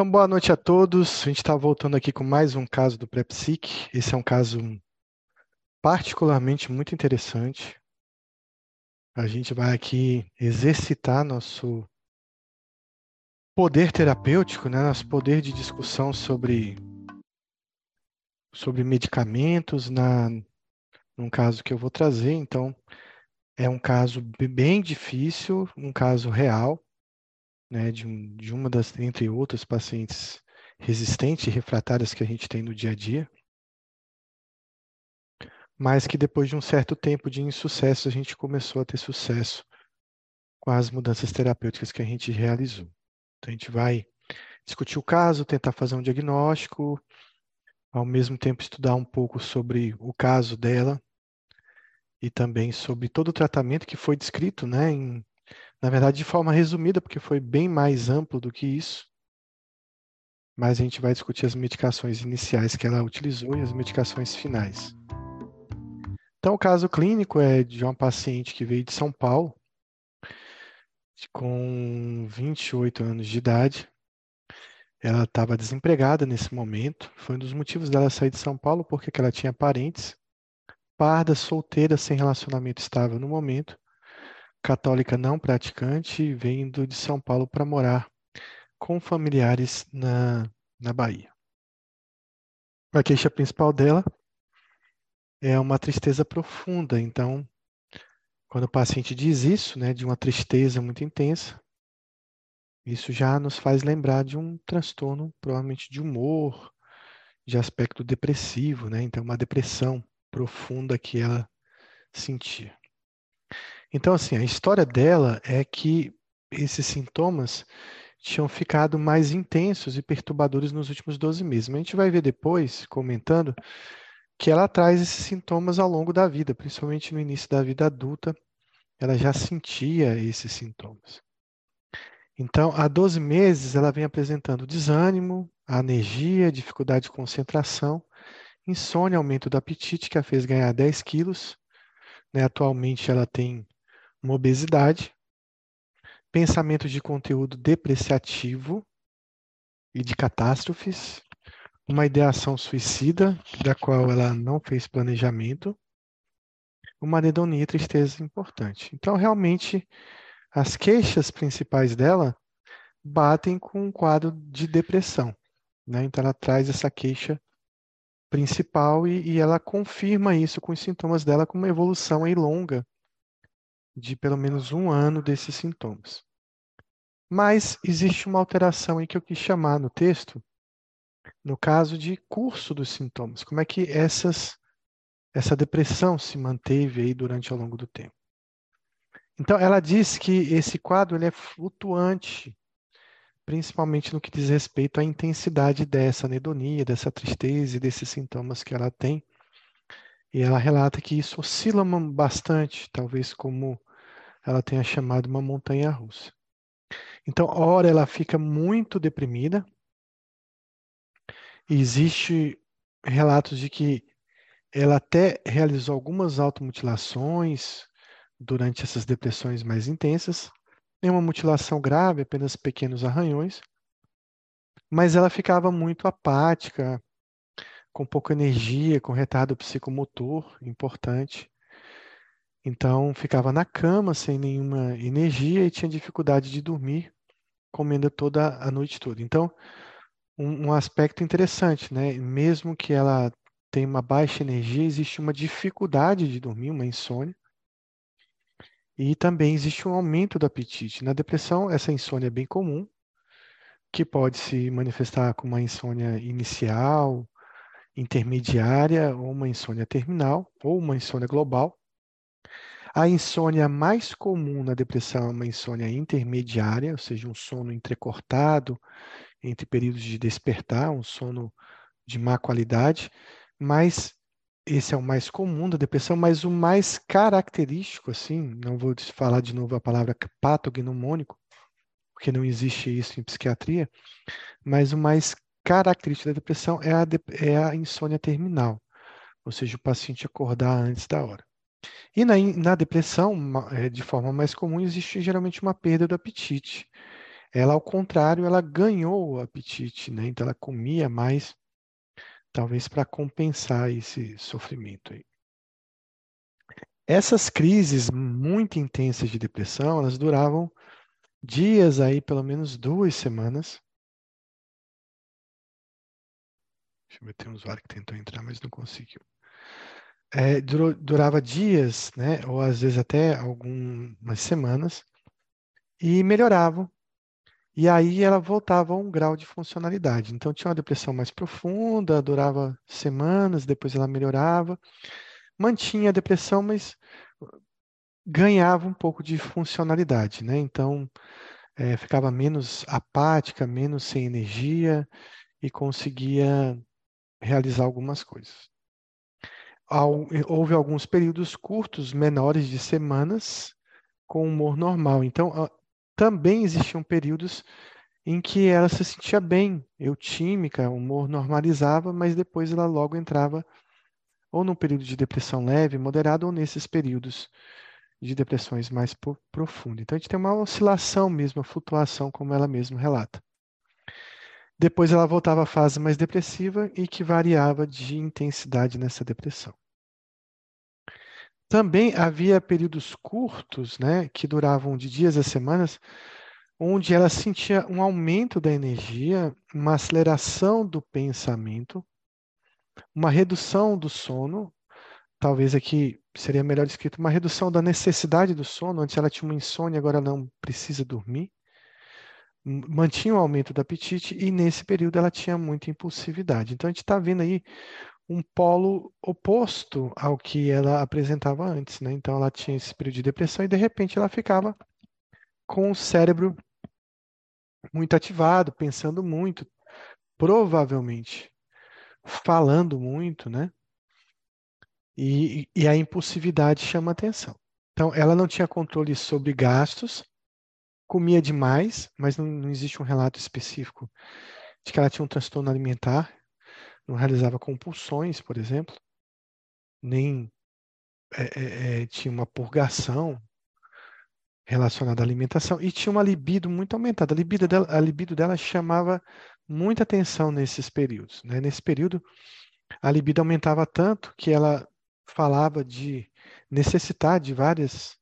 Então, boa noite a todos. A gente está voltando aqui com mais um caso do PrEPSIC. Esse é um caso particularmente muito interessante. A gente vai aqui exercitar nosso poder terapêutico, né? nosso poder de discussão sobre, sobre medicamentos, na, num caso que eu vou trazer. Então, é um caso bem difícil, um caso real né, de, um, de uma das, entre outras, pacientes resistentes e refratárias que a gente tem no dia a dia, mas que depois de um certo tempo de insucesso, a gente começou a ter sucesso com as mudanças terapêuticas que a gente realizou. Então, a gente vai discutir o caso, tentar fazer um diagnóstico, ao mesmo tempo estudar um pouco sobre o caso dela e também sobre todo o tratamento que foi descrito né, em na verdade, de forma resumida, porque foi bem mais amplo do que isso. Mas a gente vai discutir as medicações iniciais que ela utilizou e as medicações finais. Então, o caso clínico é de uma paciente que veio de São Paulo, com 28 anos de idade. Ela estava desempregada nesse momento. Foi um dos motivos dela sair de São Paulo, porque ela tinha parentes, parda, solteira, sem relacionamento estável no momento católica não praticante, vindo de São Paulo para morar com familiares na, na Bahia. A queixa principal dela é uma tristeza profunda. Então, quando o paciente diz isso, né, de uma tristeza muito intensa, isso já nos faz lembrar de um transtorno, provavelmente de humor, de aspecto depressivo, né? Então, uma depressão profunda que ela sentia. Então, assim, a história dela é que esses sintomas tinham ficado mais intensos e perturbadores nos últimos 12 meses. A gente vai ver depois, comentando, que ela traz esses sintomas ao longo da vida, principalmente no início da vida adulta, ela já sentia esses sintomas. Então, há 12 meses, ela vem apresentando desânimo, anergia, dificuldade de concentração, insônia, aumento do apetite, que a fez ganhar 10 quilos. Né? Atualmente, ela tem uma obesidade, pensamento de conteúdo depreciativo e de catástrofes, uma ideação suicida, da qual ela não fez planejamento, uma anedonia e tristeza importante. Então, realmente, as queixas principais dela batem com um quadro de depressão. Né? Então, ela traz essa queixa principal e, e, ela confirma isso com os sintomas dela com uma evolução aí longa de pelo menos um ano desses sintomas. Mas existe uma alteração aí que eu quis chamar no texto, no caso de curso dos sintomas. Como é que essas, essa depressão se manteve aí durante ao longo do tempo? Então, ela diz que esse quadro ele é flutuante, principalmente no que diz respeito à intensidade dessa anedonia, dessa tristeza e desses sintomas que ela tem. E ela relata que isso oscila bastante, talvez como ela tenha chamado uma montanha russa. Então, ora ela fica muito deprimida. Existe relatos de que ela até realizou algumas automutilações durante essas depressões mais intensas. Nenhuma mutilação grave, apenas pequenos arranhões. Mas ela ficava muito apática, com pouca energia, com retardo psicomotor importante. Então, ficava na cama sem nenhuma energia e tinha dificuldade de dormir, comendo toda a noite toda. Então, um, um aspecto interessante, né? Mesmo que ela tenha uma baixa energia, existe uma dificuldade de dormir, uma insônia. E também existe um aumento do apetite. Na depressão, essa insônia é bem comum, que pode se manifestar como uma insônia inicial, intermediária, ou uma insônia terminal, ou uma insônia global. A insônia mais comum na depressão é uma insônia intermediária, ou seja, um sono entrecortado entre períodos de despertar, um sono de má qualidade, mas esse é o mais comum da depressão, mas o mais característico, assim, não vou falar de novo a palavra patognomônico, porque não existe isso em psiquiatria, mas o mais característico da depressão é a, é a insônia terminal, ou seja, o paciente acordar antes da hora. E na, na depressão, eh, de forma mais comum, existe geralmente uma perda do apetite. Ela, ao contrário, ela ganhou o apetite, né? Então ela comia mais, talvez para compensar esse sofrimento aí. Essas crises muito intensas de depressão, elas duravam dias aí, pelo menos duas semanas. Deixa eu ver, tem um usuário que tentou entrar, mas não conseguiu. É, durou, durava dias, né, ou às vezes até algumas semanas, e melhoravam. E aí ela voltava a um grau de funcionalidade. Então tinha uma depressão mais profunda, durava semanas, depois ela melhorava mantinha a depressão, mas ganhava um pouco de funcionalidade, né? Então, é, ficava menos apática, menos sem energia e conseguia realizar algumas coisas. Houve alguns períodos curtos, menores de semanas, com humor normal. Então, também existiam períodos em que ela se sentia bem, eutímica, o humor normalizava, mas depois ela logo entrava ou num período de depressão leve, moderada, ou nesses períodos de depressões mais profundas. Então a gente tem uma oscilação mesmo, uma flutuação, como ela mesma relata. Depois ela voltava à fase mais depressiva e que variava de intensidade nessa depressão. Também havia períodos curtos, né, que duravam de dias a semanas, onde ela sentia um aumento da energia, uma aceleração do pensamento, uma redução do sono, talvez aqui seria melhor escrito uma redução da necessidade do sono, antes ela tinha uma insônia, agora não precisa dormir. Mantinha o um aumento do apetite e nesse período ela tinha muita impulsividade. Então a gente está vendo aí um polo oposto ao que ela apresentava antes, né? Então ela tinha esse período de depressão e de repente ela ficava com o cérebro muito ativado, pensando muito, provavelmente falando muito, né? E, e a impulsividade chama atenção. Então, ela não tinha controle sobre gastos, comia demais, mas não, não existe um relato específico de que ela tinha um transtorno alimentar, não realizava compulsões, por exemplo, nem é, é, é tinha uma purgação relacionada à alimentação e tinha uma libido muito aumentada. A libido dela, a libido dela chamava muita atenção nesses períodos. Né? Nesse período, a libido aumentava tanto que ela falava de necessitar de várias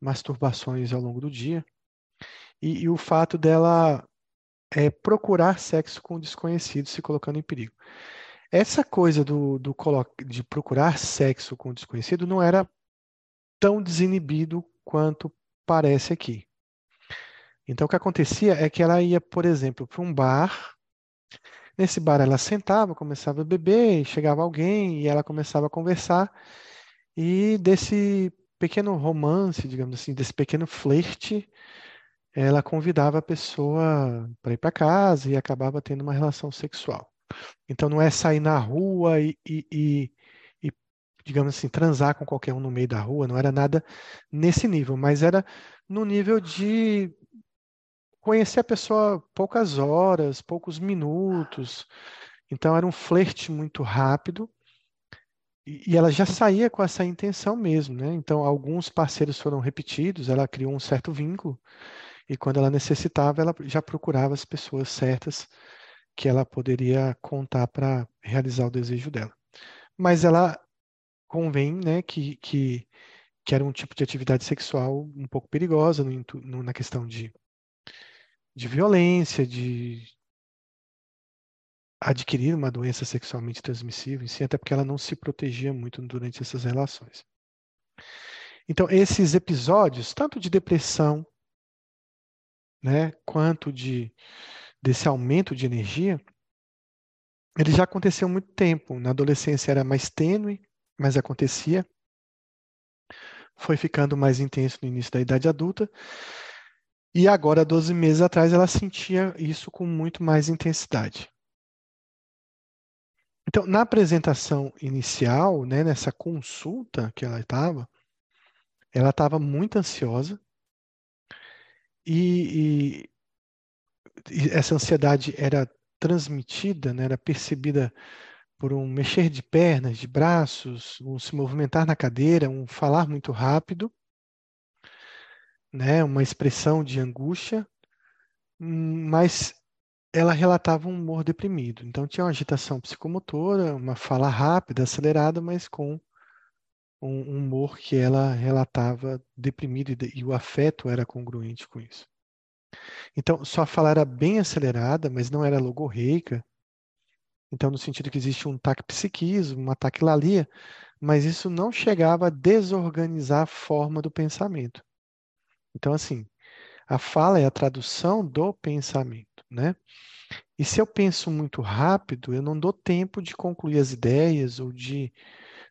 masturbações ao longo do dia e, e o fato dela é, procurar sexo com desconhecidos se colocando em perigo. Essa coisa do, do de procurar sexo com desconhecido não era tão desinibido quanto parece aqui. Então, o que acontecia é que ela ia, por exemplo, para um bar Nesse bar ela sentava, começava a beber, chegava alguém e ela começava a conversar. E desse pequeno romance, digamos assim, desse pequeno flerte, ela convidava a pessoa para ir para casa e acabava tendo uma relação sexual. Então não é sair na rua e, e, e, e, digamos assim, transar com qualquer um no meio da rua, não era nada nesse nível, mas era no nível de conhecer a pessoa poucas horas, poucos minutos. Então era um flerte muito rápido. E, ela já saía com essa intenção mesmo, né? Então alguns parceiros foram repetidos, ela criou um certo vínculo. E quando ela necessitava, ela já procurava as pessoas certas que ela poderia contar para realizar o desejo dela. Mas ela convém, né, que, que, que era um tipo de atividade sexual um pouco perigosa no, no, na questão de de violência, de adquirir uma doença sexualmente transmissível, sim, até porque ela não se protegia muito durante essas relações. Então, esses episódios, tanto de depressão, né, quanto de desse aumento de energia, ele já aconteceu há muito tempo. Na adolescência era mais tênue, mas acontecia. Foi ficando mais intenso no início da idade adulta. E agora, 12 meses atrás, ela sentia isso com muito mais intensidade. Então, na apresentação inicial, né, nessa consulta que ela estava, ela estava muito ansiosa e, e, essa ansiedade era transmitida, né, era percebida por um mexer de pernas, de braços, um se movimentar na cadeira, um falar muito rápido né, uma expressão de angústia mas ela relatava um humor deprimido. Então tinha uma agitação psicomotora, uma fala rápida, acelerada, mas com um humor que ela relatava deprimido e, o afeto era congruente com isso. Então, sua fala era bem acelerada, mas não era logorreica. Então, no sentido que existe um taquipsiquismo, uma taquilalia, mas isso não chegava a desorganizar a forma do pensamento. Então, assim, a fala é a tradução do pensamento, né? E se eu penso muito rápido, eu não dou tempo de concluir as ideias ou de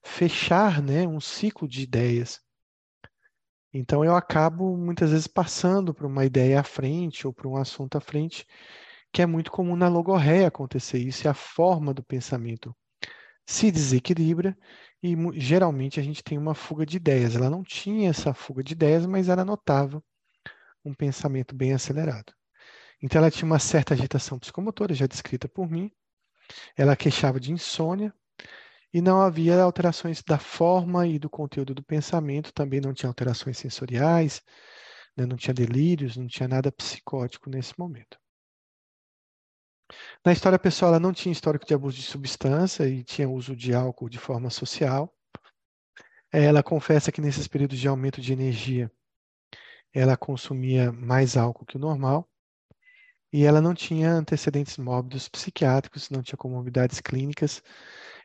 fechar, né, um ciclo de ideias. Então eu acabo muitas vezes passando por uma ideia à frente ou por um assunto à frente, que é muito comum na logorreia acontecer isso, e a forma do pensamento se desequilibra e geralmente a gente tem uma fuga de ideias. Ela não tinha essa fuga de ideias, mas ela notava um pensamento bem acelerado. Então ela tinha uma certa agitação psicomotora, já descrita por mim. Ela queixava de insônia e não havia alterações da forma e do conteúdo do pensamento, também não tinha alterações sensoriais, né? não tinha delírios, não tinha nada psicótico nesse momento. Na história pessoal, ela não tinha histórico de abuso de substância e tinha uso de álcool de forma social. Ela confessa que nesses períodos de aumento de energia, ela consumia mais álcool que o normal e ela não tinha antecedentes mórbidos psiquiátricos, não tinha comorbidades clínicas,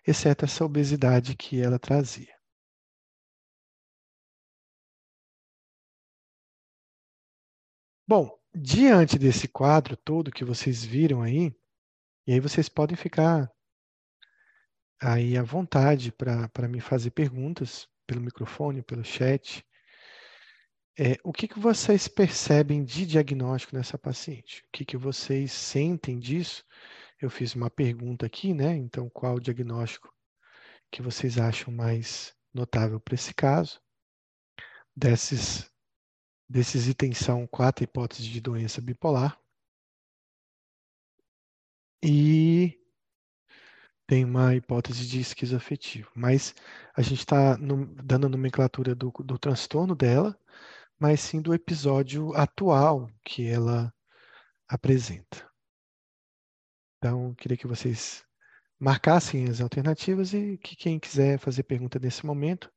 exceto essa obesidade que ela trazia. Bom, diante desse quadro todo que vocês viram aí, e aí vocês podem ficar aí à vontade para me fazer perguntas pelo microfone, pelo chat. É, o que, que vocês percebem de diagnóstico nessa paciente? O que, que vocês sentem disso? Eu fiz uma pergunta aqui, né? Então, qual o diagnóstico que vocês acham mais notável para esse caso? Desses, desses itens são quatro hipóteses de doença bipolar. E tem uma hipótese de esquizoafetivo. Mas a gente está dando a nomenclatura do, do transtorno dela, mas sim do episódio atual que ela apresenta. Então, queria que vocês marcassem as alternativas e que quem quiser fazer pergunta nesse momento,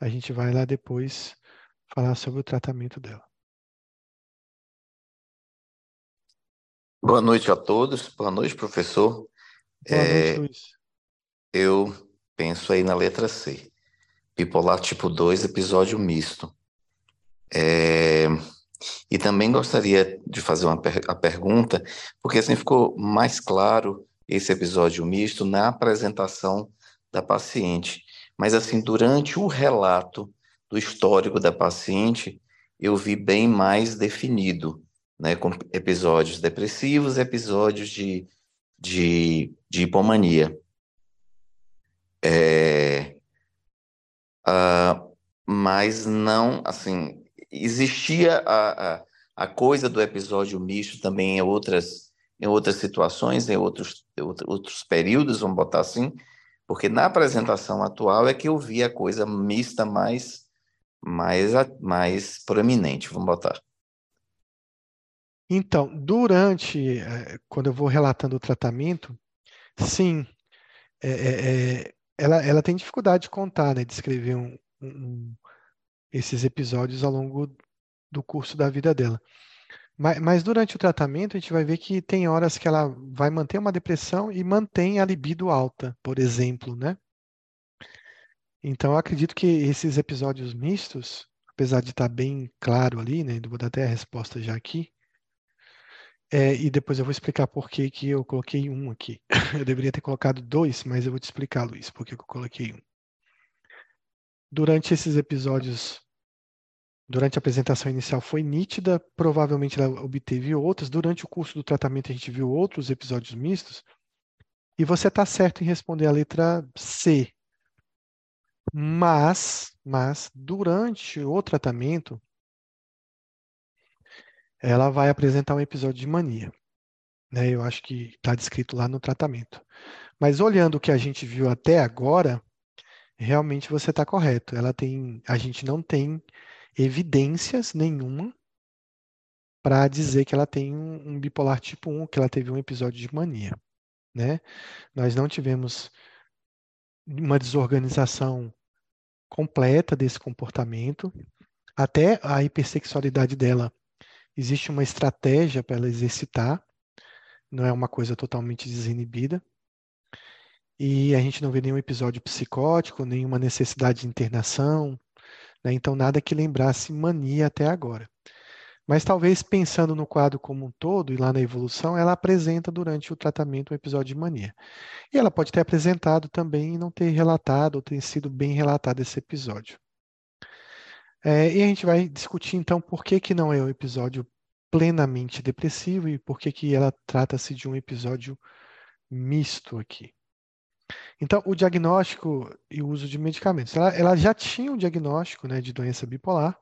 a gente vai lá depois falar sobre o tratamento dela. Boa noite a todos. Boa noite, professor. Boa é, noite, Luiz. Eu penso aí na letra C. Bipolar tipo 2, episódio misto. É, e também gostaria de fazer uma per a pergunta, porque assim ficou mais claro esse episódio misto na apresentação da paciente. Mas assim, durante o relato do histórico da paciente, eu vi bem mais definido, né, com episódios depressivos, episódios de, de, de hipomania. É, uh, mas não, assim, existia a, a, a, coisa do episódio misto também em outras, em outras situações, em outros, outros períodos, vamos botar assim, porque na apresentação atual é que eu vi a coisa mista mais, mais, mais proeminente, vamos botar. Então, durante, eh, quando eu vou relatando o tratamento, sim, é, é, ela, ela tem dificuldade de contar, né, de escrever um, um, esses episódios ao longo do curso da vida dela. Mas, mas, durante o tratamento, a gente vai ver que tem horas que ela vai manter uma depressão e mantém a libido alta, por exemplo, né? Então, eu acredito que esses episódios mistos, apesar de estar bem claro ali, né? Vou dar até a resposta já aqui. É, e depois eu vou explicar por que, que eu coloquei um aqui. Eu deveria ter colocado dois, mas eu vou te explicar, Luiz, por que eu coloquei um. Durante esses episódios durante a apresentação inicial foi nítida, provavelmente ela obteve outras. Durante o curso do tratamento a gente viu outros episódios mistos. E você está certo em responder a letra C. Mas, mas durante o tratamento, ela vai apresentar um episódio de mania. Né? Eu acho que está descrito lá no tratamento. Mas olhando o que a gente viu até agora, realmente você está correto. Ela tem, a gente não tem evidências nenhuma para dizer que ela tem um, um, bipolar tipo 1, que ela teve um episódio de mania. Né? Nós não tivemos uma desorganização completa desse comportamento. Até a hipersexualidade dela, existe uma estratégia para ela exercitar, não é uma coisa totalmente desinibida. E a gente não vê nenhum episódio psicótico, nenhuma necessidade de internação, né? então nada que lembrasse mania até agora. Mas talvez pensando no quadro como um todo e lá na evolução, ela apresenta durante o tratamento um episódio de mania. E ela pode ter apresentado também e não ter relatado ou ter sido bem relatado esse episódio. É, e a gente vai discutir então por que, que não é um episódio plenamente depressivo e por que, que ela trata-se de um episódio misto aqui. Então, o diagnóstico e o uso de medicamentos. Ela, ela já tinha um diagnóstico né, de doença bipolar,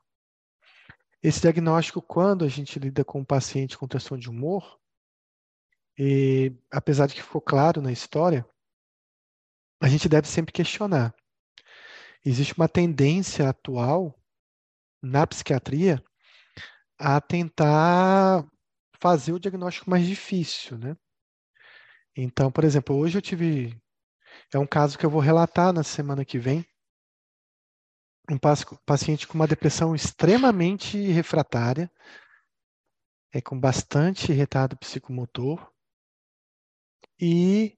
esse diagnóstico, quando a gente lida com um paciente com transtorno de humor, e, apesar de que ficou claro na história, a gente deve sempre questionar. Existe uma tendência atual na psiquiatria a tentar fazer o diagnóstico mais difícil, né? Então, por exemplo, hoje eu tive é um caso que eu vou relatar na semana que vem. Um paciente com uma depressão extremamente refratária, é com bastante retardo psicomotor. E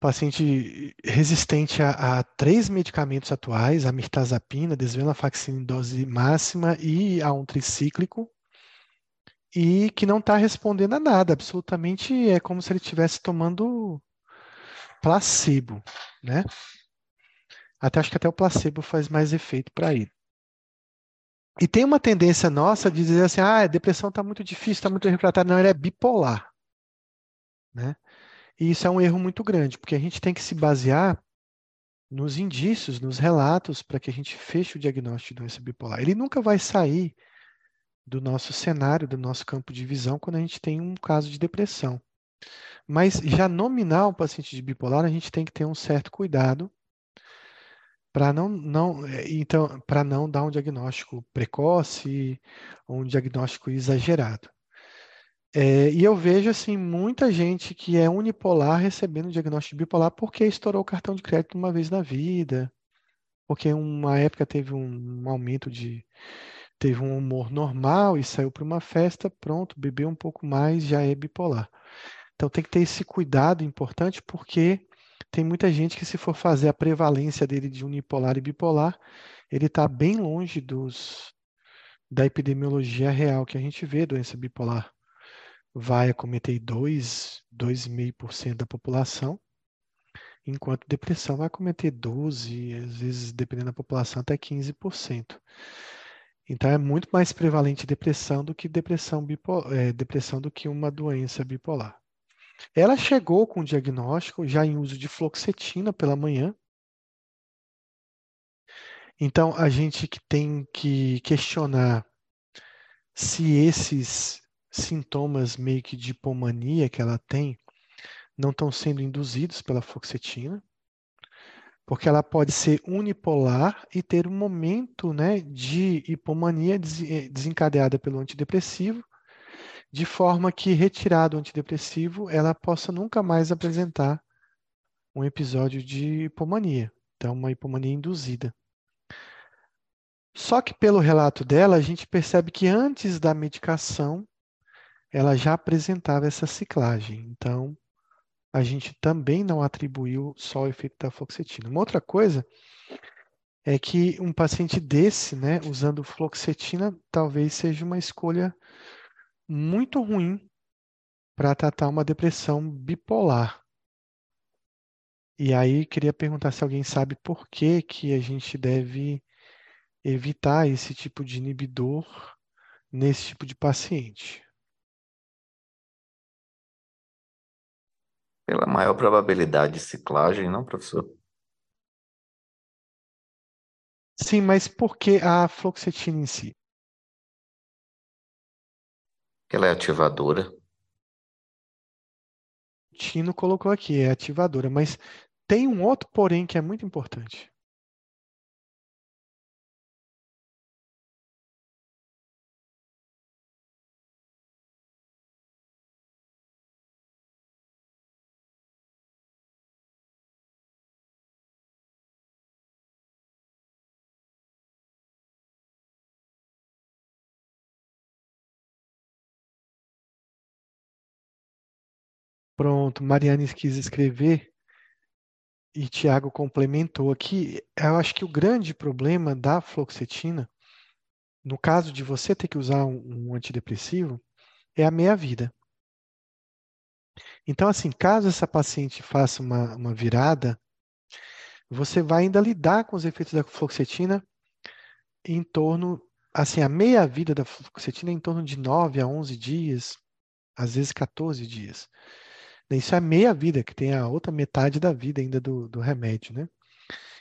paciente resistente a, a, três medicamentos atuais, a mirtazapina, desvenlafaxina em dose máxima e a um tricíclico, e que não está respondendo a nada, absolutamente é como se ele estivesse tomando placebo, né? Até acho que até o placebo faz mais efeito para ele. E tem uma tendência nossa de dizer assim, ah, a depressão está muito difícil, está muito refratária. Não, ele é bipolar. Né? E isso é um erro muito grande, porque a gente tem que se basear nos indícios, nos relatos, para que a gente feche o diagnóstico de doença bipolar. Ele nunca vai sair do nosso cenário, do nosso campo de visão, quando a gente tem um caso de depressão. Mas já nominar um paciente de bipolar, a gente tem que ter um certo cuidado para não, não, é, então, para não dar um diagnóstico precoce ou um diagnóstico exagerado. É, e eu vejo assim muita gente que é unipolar recebendo diagnóstico bipolar porque estourou o cartão de crédito uma vez na vida, porque uma época teve um aumento de teve um humor normal e saiu para uma festa, pronto, bebeu um pouco mais, já é bipolar. Então tem que ter esse cuidado importante porque tem muita gente que, se for fazer a prevalência dele de unipolar e bipolar, ele está bem longe dos, da epidemiologia real que a gente vê, doença bipolar vai acometer 2, 2,5% da população, enquanto depressão vai acometer 12, às vezes, dependendo da população, até 15%. Então é muito mais prevalente depressão do que depressão, bipolar, é, depressão do que uma doença bipolar. Ela chegou com o diagnóstico já em uso de fluoxetina pela manhã. Então, a gente que tem que questionar se esses sintomas meio que de hipomania que ela tem não estão sendo induzidos pela fluoxetina, porque ela pode ser unipolar e ter um momento né, de hipomania desencadeada pelo antidepressivo de forma que, retirado o antidepressivo, ela possa nunca mais apresentar um episódio de hipomania. Então, uma hipomania induzida. Só que pelo relato dela, a gente percebe que antes da medicação, ela já apresentava essa ciclagem. Então, a gente também não atribuiu só o efeito da fluoxetina. Uma outra coisa é que um paciente desse, né, usando fluoxetina, talvez seja uma escolha muito ruim para tratar uma depressão bipolar. E aí queria perguntar se alguém sabe por que que a gente deve evitar esse tipo de inibidor nesse tipo de paciente. Pela maior probabilidade de ciclagem, não, professor? Sim, mas por que a fluoxetina em si? Que ela é ativadora. Tino colocou aqui, é ativadora, mas tem um outro porém que é muito importante. Pronto, Mariane quis escrever e Tiago complementou aqui. Eu acho que o grande problema da fluoxetina, no caso de você ter que usar um, um antidepressivo, é a meia-vida. Então, assim, caso essa paciente faça uma, uma virada, você vai ainda lidar com os efeitos da fluoxetina em torno, assim, a meia-vida da fluoxetina é em torno de 9 a 11 dias, às vezes 14 dias. Isso é meia vida, que tem a outra metade da vida ainda do, do remédio, né?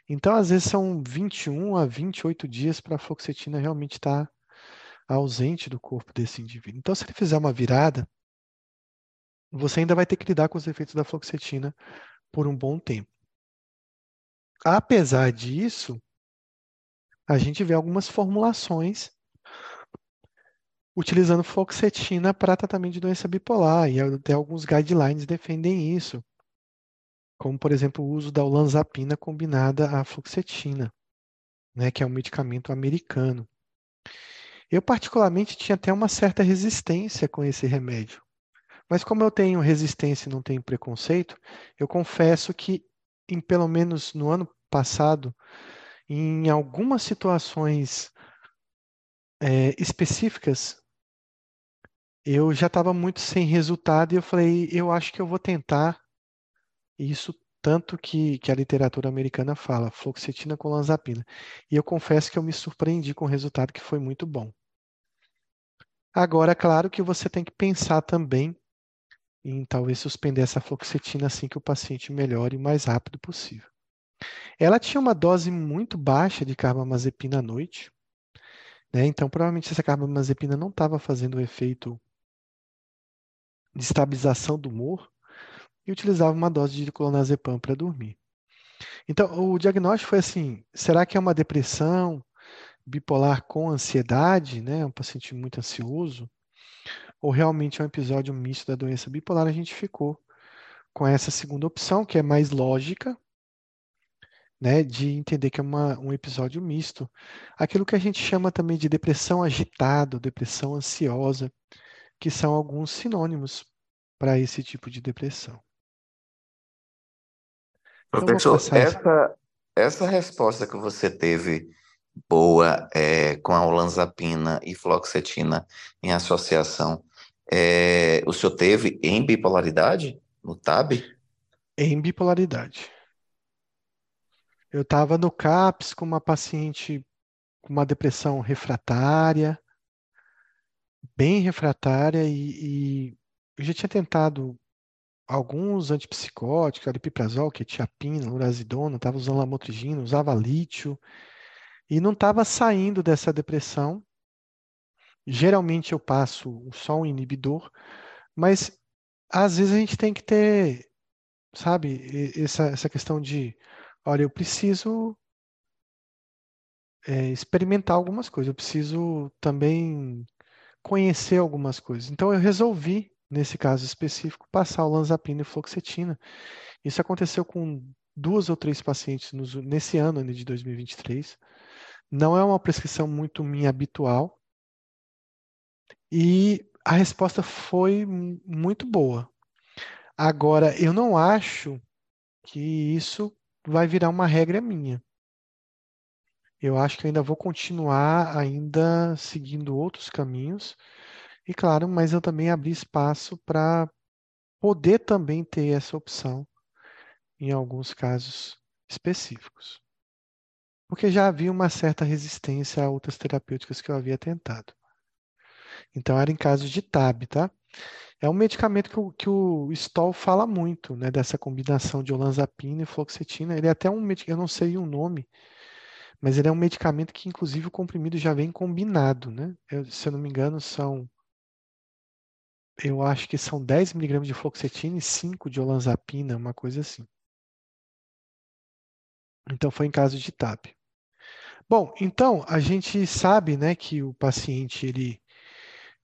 Então, às vezes, são 21 a 28 dias para a fluoxetina realmente estar tá ausente do corpo desse indivíduo. Então, se ele fizer uma virada, você ainda vai ter que lidar com os efeitos da fluoxetina por um bom tempo. Apesar disso, a gente vê algumas formulações utilizando fluoxetina para tratamento de doença bipolar, e até alguns guidelines defendem isso, como, por exemplo, o uso da olanzapina combinada à fluoxetina, né, que é um medicamento americano. Eu, particularmente, tinha até uma certa resistência com esse remédio. Mas como eu tenho resistência e não tenho preconceito, eu confesso que, em pelo menos no ano passado, em algumas situações é, específicas, eu já estava muito sem resultado e eu falei, eu acho que eu vou tentar isso tanto que, que a literatura americana fala, fluoxetina com lanzapina. E eu confesso que eu me surpreendi com o resultado que foi muito bom. Agora, claro que você tem que pensar também em talvez suspender essa fluoxetina assim que o paciente melhore o mais rápido possível. Ela tinha uma dose muito baixa de carbamazepina à noite, né? então provavelmente essa carbamazepina não estava fazendo o efeito de estabilização do humor e utilizava uma dose de clonazepam para dormir. Então, o diagnóstico foi assim: será que é uma depressão bipolar com ansiedade, né? Um paciente muito ansioso, ou realmente é um episódio misto da doença bipolar? A gente ficou com essa segunda opção, que é mais lógica, né, de entender que é uma, um episódio misto. Aquilo que a gente chama também de depressão agitada, depressão ansiosa, que são alguns sinônimos para esse tipo de depressão. Então, Professor, essa, essa resposta que você teve boa é, com a olanzapina e fluoxetina em associação, é, o senhor teve em bipolaridade no TAB? Em bipolaridade. Eu estava no CAPS com uma paciente com uma depressão refratária, bem refratária e, e eu já tinha tentado alguns antipsicóticos, aripiprazol, quetiapina, urazidona, estava usando lamotrigina, usava lítio e não estava saindo dessa depressão. Geralmente eu passo só um inibidor, mas às vezes a gente tem que ter, sabe, essa, essa questão de, olha, eu preciso é, experimentar algumas coisas, eu preciso também conhecer algumas coisas. Então eu resolvi, nesse caso específico, passar o lanzapina e fluoxetina. Isso aconteceu com duas ou três pacientes nos, nesse ano de 2023. Não é uma prescrição muito minha habitual. E a resposta foi muito boa. Agora, eu não acho que isso vai virar uma regra minha. Eu acho que ainda vou continuar ainda seguindo outros caminhos. E claro, mas eu também abri espaço para poder também ter essa opção em alguns casos específicos. Porque já havia uma certa resistência a outras terapêuticas que eu havia tentado. Então era em casos de TAB, tá? É um medicamento que o, que o Stoll fala muito, né? Dessa combinação de olanzapina e fluoxetina. Ele é até um medicamento, eu não sei o nome, mas ele é um medicamento que, inclusive, o comprimido já vem combinado, né? Eu, se eu não me engano, são. Eu acho que são 10 miligramas de fluoxetina e 5 de olanzapina, uma coisa assim. Então, foi em caso de TAP. Bom, então, a gente sabe né, que o paciente, ele,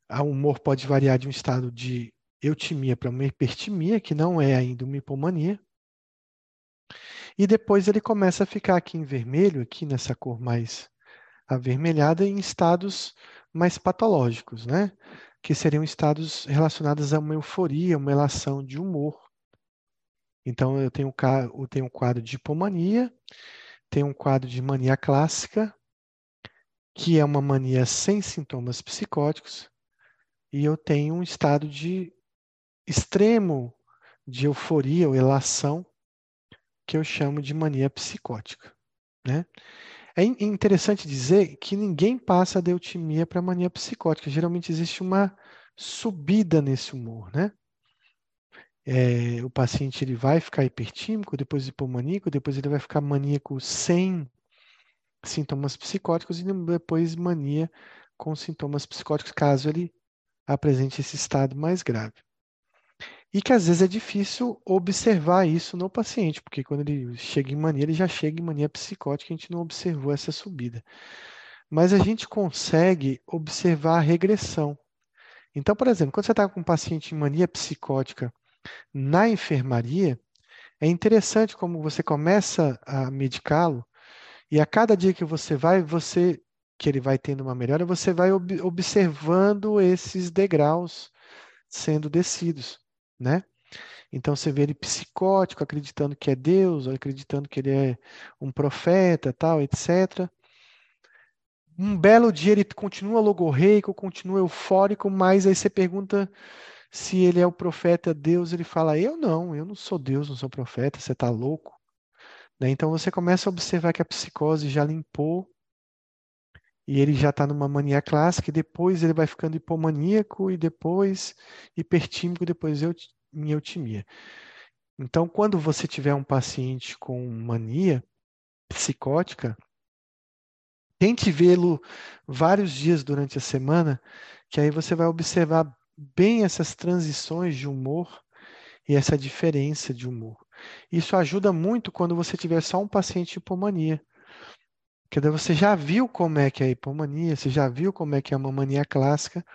o humor pode variar de um estado de eutimia para uma hipertimia, que não é ainda uma hipomania. E depois ele começa a ficar aqui em vermelho, aqui nessa cor mais avermelhada, em estados mais patológicos, né? que seriam estados relacionados a uma euforia, uma elação de humor. Então, eu tenho, eu tenho um quadro de hipomania, tenho um quadro de mania clássica, que é uma mania sem sintomas psicóticos, e eu tenho um estado de extremo de euforia ou elação, que eu chamo de mania psicótica. Né? É interessante dizer que ninguém passa da eutimia para mania psicótica. Geralmente existe uma subida nesse humor, né? É, o paciente ele vai ficar hipertímico, depois hipomaníaco, depois ele vai ficar maníaco sem sintomas psicóticos e depois mania com sintomas psicóticos, caso ele apresente esse estado mais grave. E que às vezes é difícil observar isso no paciente, porque quando ele chega em mania, ele já chega em mania psicótica, a gente não observou essa subida. Mas a gente consegue observar a regressão. Então, por exemplo, quando você está com um paciente em mania psicótica na enfermaria, é interessante como você começa a medicá-lo e a cada dia que você vai, você que ele vai tendo uma melhora, você vai ob observando esses degraus sendo descidos né? Então você vê ele psicótico, acreditando que é Deus, acreditando que ele é um profeta, tal, etc. Um belo dia ele continua logorreico, continua eufórico, mas aí você pergunta se ele é o profeta Deus, ele fala: Eu não, eu não sou Deus, não sou profeta, você está louco. Né? Então você começa a observar que a psicose já limpou e ele já está numa mania clássica, e depois ele vai ficando hipomaníaco, e depois hipertímico, depois em eutimia. Então, quando você tiver um paciente com mania psicótica, tente vê-lo vários dias durante a semana, que aí você vai observar bem essas transições de humor e essa diferença de humor. Isso ajuda muito quando você tiver só um paciente hipomania porque daí você já viu como é que é a hipomania, você já viu como é que é uma mania clássica,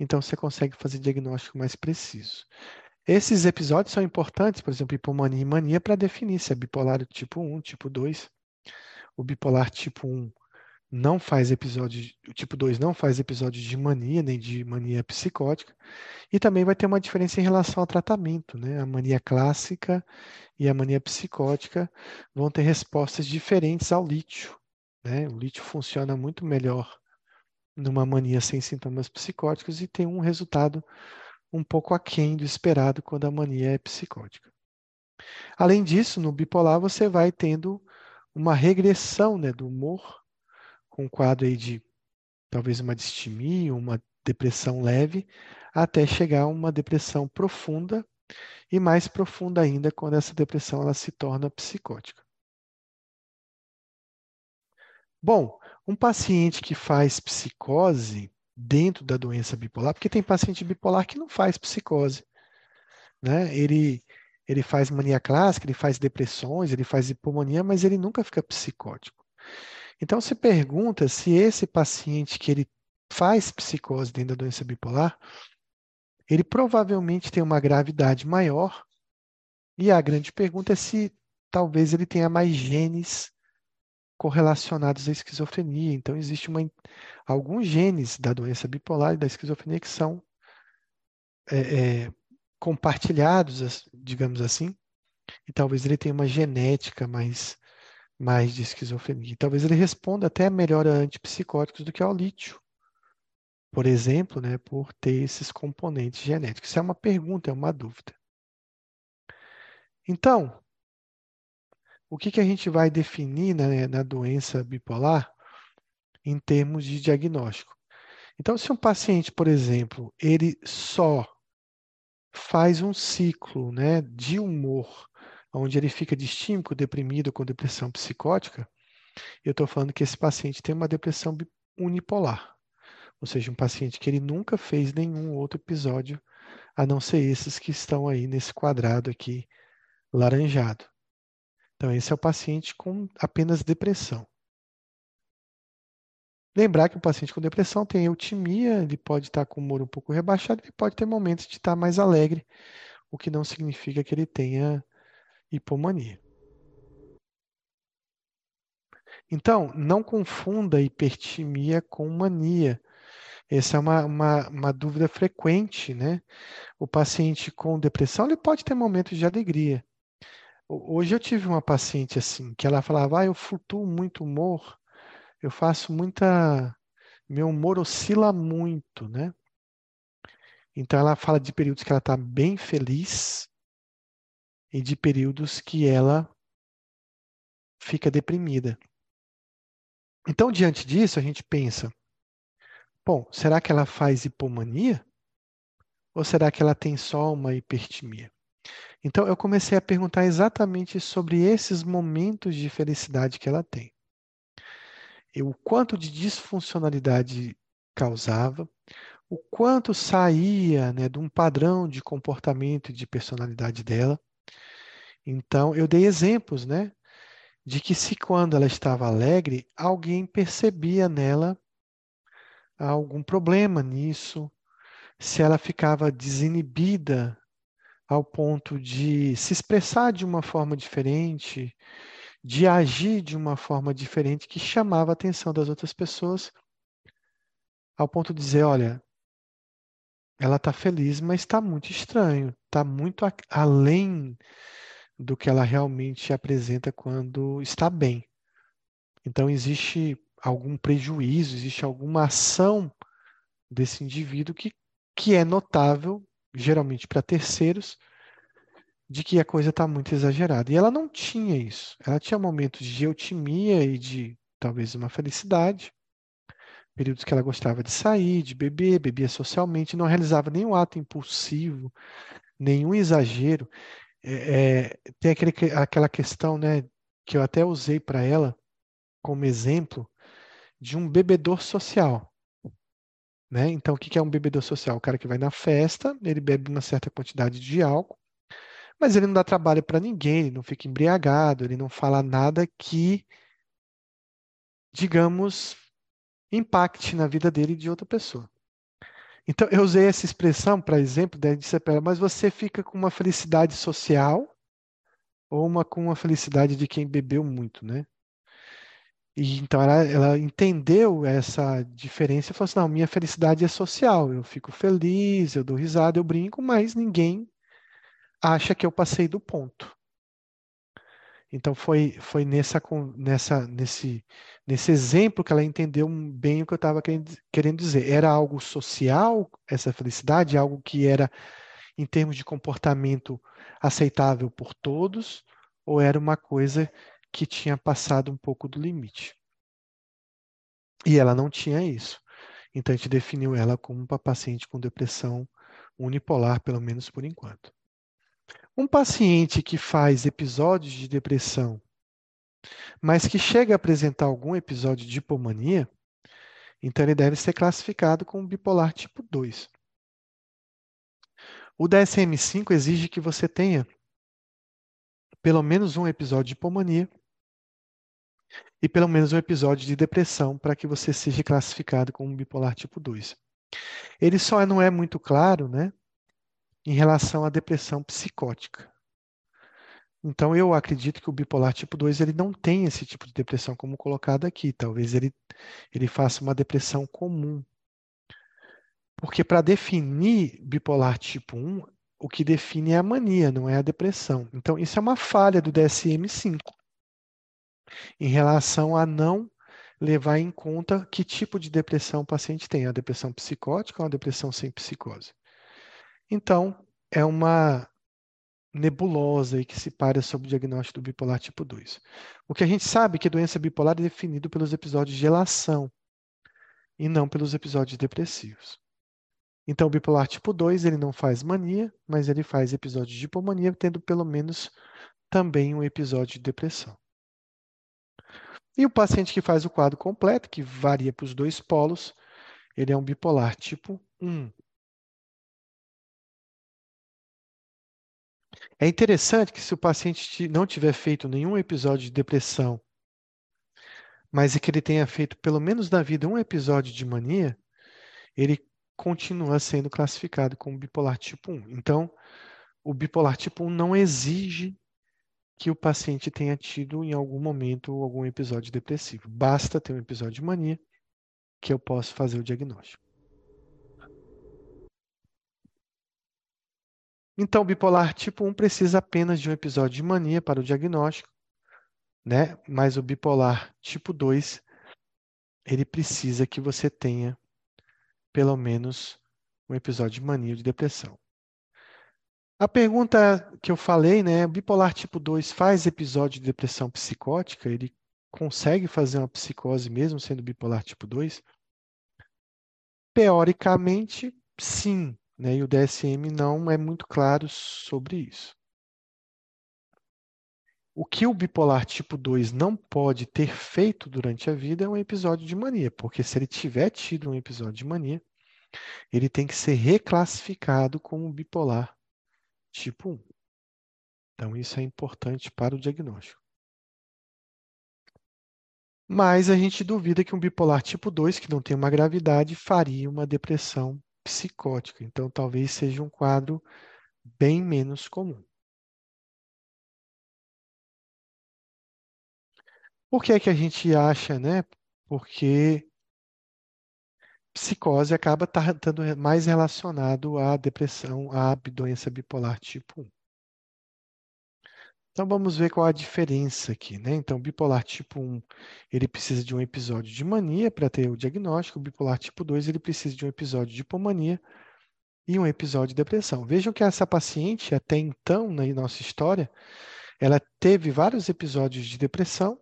então você consegue fazer diagnóstico mais preciso. Esses episódios são importantes, por exemplo, hipomania e mania, para definir se é bipolar tipo 1, tipo 2. O bipolar tipo 1 não faz episódio, o tipo 2 não faz episódios de mania, nem de mania psicótica, e também vai ter uma diferença em relação ao tratamento, né? A mania clássica e a mania psicótica vão ter respostas diferentes ao lítio. Né? O lítio funciona muito melhor numa mania sem sintomas psicóticos e tem um resultado um pouco aquém do esperado quando a mania é psicótica. Além disso, no bipolar você vai tendo uma regressão né, do humor, com um quadro aí de talvez uma distimia, uma depressão leve, até chegar a uma depressão profunda e mais profunda ainda quando essa depressão ela se torna psicótica. Bom, um paciente que faz psicose dentro da doença bipolar, porque tem paciente bipolar que não faz psicose, né? Ele ele faz mania clássica, ele faz depressões, ele faz hipomania, mas ele nunca fica psicótico. Então se pergunta se esse paciente que ele faz psicose dentro da doença bipolar, ele provavelmente tem uma gravidade maior. E a grande pergunta é se talvez ele tenha mais genes correlacionados à esquizofrenia. Então, existe uma, alguns genes da doença bipolar e da esquizofrenia que são é, é, compartilhados, digamos assim, e talvez ele tenha uma genética mais, mais de esquizofrenia. E talvez ele responda até melhor a antipsicóticos do que ao lítio, por exemplo, né, por ter esses componentes genéticos. Isso é uma pergunta, é uma dúvida. Então, o que, que a gente vai definir né, na doença bipolar em termos de diagnóstico? Então, se um paciente, por exemplo, ele só faz um ciclo né, de humor, onde ele fica distímico, deprimido, com depressão psicótica, eu estou falando que esse paciente tem uma depressão unipolar. Ou seja, um paciente que ele nunca fez nenhum outro episódio, a não ser esses que estão aí nesse quadrado aqui, laranjado. Então, esse é o paciente com apenas depressão. Lembrar que o paciente com depressão tem eutimia, ele pode estar com o humor um pouco rebaixado, ele pode ter momentos de estar mais alegre, o que não significa que ele tenha hipomania. Então, não confunda hipertimia com mania. Essa é uma, uma, uma dúvida frequente, né? O paciente com depressão, ele pode ter momentos de alegria. Hoje eu tive uma paciente assim, que ela falava, ah, eu flutuo muito humor, eu faço muita... Meu humor oscila muito, né? Então ela fala de períodos que ela está bem feliz e de períodos que ela fica deprimida. Então, diante disso, a gente pensa: bom, será que ela faz hipomania? Ou será que ela tem só uma hipertimia? Então, eu comecei a perguntar exatamente sobre esses momentos de felicidade que ela tem. E o quanto de disfuncionalidade causava, o quanto saía né, de um padrão de comportamento e de personalidade dela. Então, eu dei exemplos, né? de que se quando ela estava alegre, alguém percebia nela algum problema nisso, se ela ficava desinibida ao ponto de se expressar de uma forma diferente, de agir de uma forma diferente que chamava a atenção das outras pessoas, ao ponto de dizer, olha, ela está feliz, mas está muito estranho, está muito além do que ela realmente apresenta quando está bem. Então, existe algum prejuízo, existe alguma ação desse indivíduo que, que é notável, geralmente para terceiros, de que a coisa está muito exagerada. E ela não tinha isso. Ela tinha momentos de eutimia e de talvez uma felicidade, períodos que ela gostava de sair, de beber, bebia socialmente, não realizava nenhum ato impulsivo, nenhum exagero é, é, tem aquele, aquela questão, né, que eu até usei para ela como exemplo de um bebedor social. Né? Então, o que é um bebedor social? O cara que vai na festa, ele bebe uma certa quantidade de álcool, mas ele não dá trabalho para ninguém, ele não fica embriagado, ele não fala nada que, digamos, impacte na vida dele e de outra pessoa. Então, eu usei essa expressão, para exemplo, para ela, mas você fica com uma felicidade social ou uma com uma felicidade de quem bebeu muito, né? E então ela, ela entendeu essa diferença e falou assim: não, minha felicidade é social, eu fico feliz, eu dou risada, eu brinco, mas ninguém acha que eu passei do ponto. Então foi, foi nessa, nessa, nesse, nesse exemplo que ela entendeu bem o que eu estava querendo dizer. Era algo social, essa felicidade, algo que era, em termos de comportamento, aceitável por todos, ou era uma coisa que tinha passado um pouco do limite. E ela não tinha isso. Então a gente definiu ela como uma paciente com depressão unipolar, pelo menos por enquanto. Um paciente que faz episódios de depressão, mas que chega a apresentar algum episódio de hipomania, então ele deve ser classificado como bipolar tipo 2. O DSM-5 exige que você tenha pelo menos um episódio de hipomania e pelo menos um episódio de depressão para que você seja classificado como bipolar tipo 2. Ele só não é muito claro, né, em relação à depressão psicótica. Então eu acredito que o bipolar tipo 2 ele não tem esse tipo de depressão como colocado aqui. Talvez ele, ele faça uma depressão comum. Porque para definir bipolar tipo 1, o que define é a mania, não é a depressão. Então isso é uma falha do DSM-5 em relação a não levar em conta que tipo de depressão o paciente tem, a depressão psicótica ou a depressão sem psicose. Então, é uma nebulosa aí que se para sobre o diagnóstico do bipolar tipo 2. O que a gente sabe é que a doença bipolar é definida pelos episódios de elação e não pelos episódios depressivos. Então, o bipolar tipo 2, ele não faz mania, mas ele faz episódios de hipomania, tendo pelo menos também um episódio de depressão. E o paciente que faz o quadro completo, que varia para os dois polos, ele é um bipolar tipo 1. É interessante que se o paciente não tiver feito nenhum episódio de depressão, mas é que ele tenha feito pelo menos na vida um episódio de mania, ele continua sendo classificado como bipolar tipo 1. Então, o bipolar tipo 1 não exige que o paciente tenha tido em algum momento algum episódio depressivo. Basta ter um episódio de mania que eu posso fazer o diagnóstico. Então, o bipolar tipo 1 precisa apenas de um episódio de mania para o diagnóstico, né? Mas o bipolar tipo 2 ele precisa que você tenha pelo menos um episódio de mania ou de depressão. A pergunta que eu falei, né? Bipolar tipo 2 faz episódio de depressão psicótica? Ele consegue fazer uma psicose mesmo sendo bipolar tipo 2? Teoricamente, sim, né? E o DSM não é muito claro sobre isso. O que o bipolar tipo 2 não pode ter feito durante a vida é um episódio de mania, porque se ele tiver tido um episódio de mania, ele tem que ser reclassificado como bipolar tipo 1. Então, isso é importante para o diagnóstico. Mas a gente duvida que um bipolar tipo 2, que não tem uma gravidade, faria uma depressão psicótica. Então, talvez seja um quadro bem menos comum. Por que é que a gente acha, né? Porque psicose acaba estando mais relacionado à depressão, à doença bipolar tipo 1. Então vamos ver qual a diferença aqui, né? Então, bipolar tipo 1, ele precisa de um episódio de mania para ter o diagnóstico, o bipolar tipo 2, ele precisa de um episódio de hipomania e um episódio de depressão. Vejam que essa paciente, até então, na nossa história, ela teve vários episódios de depressão,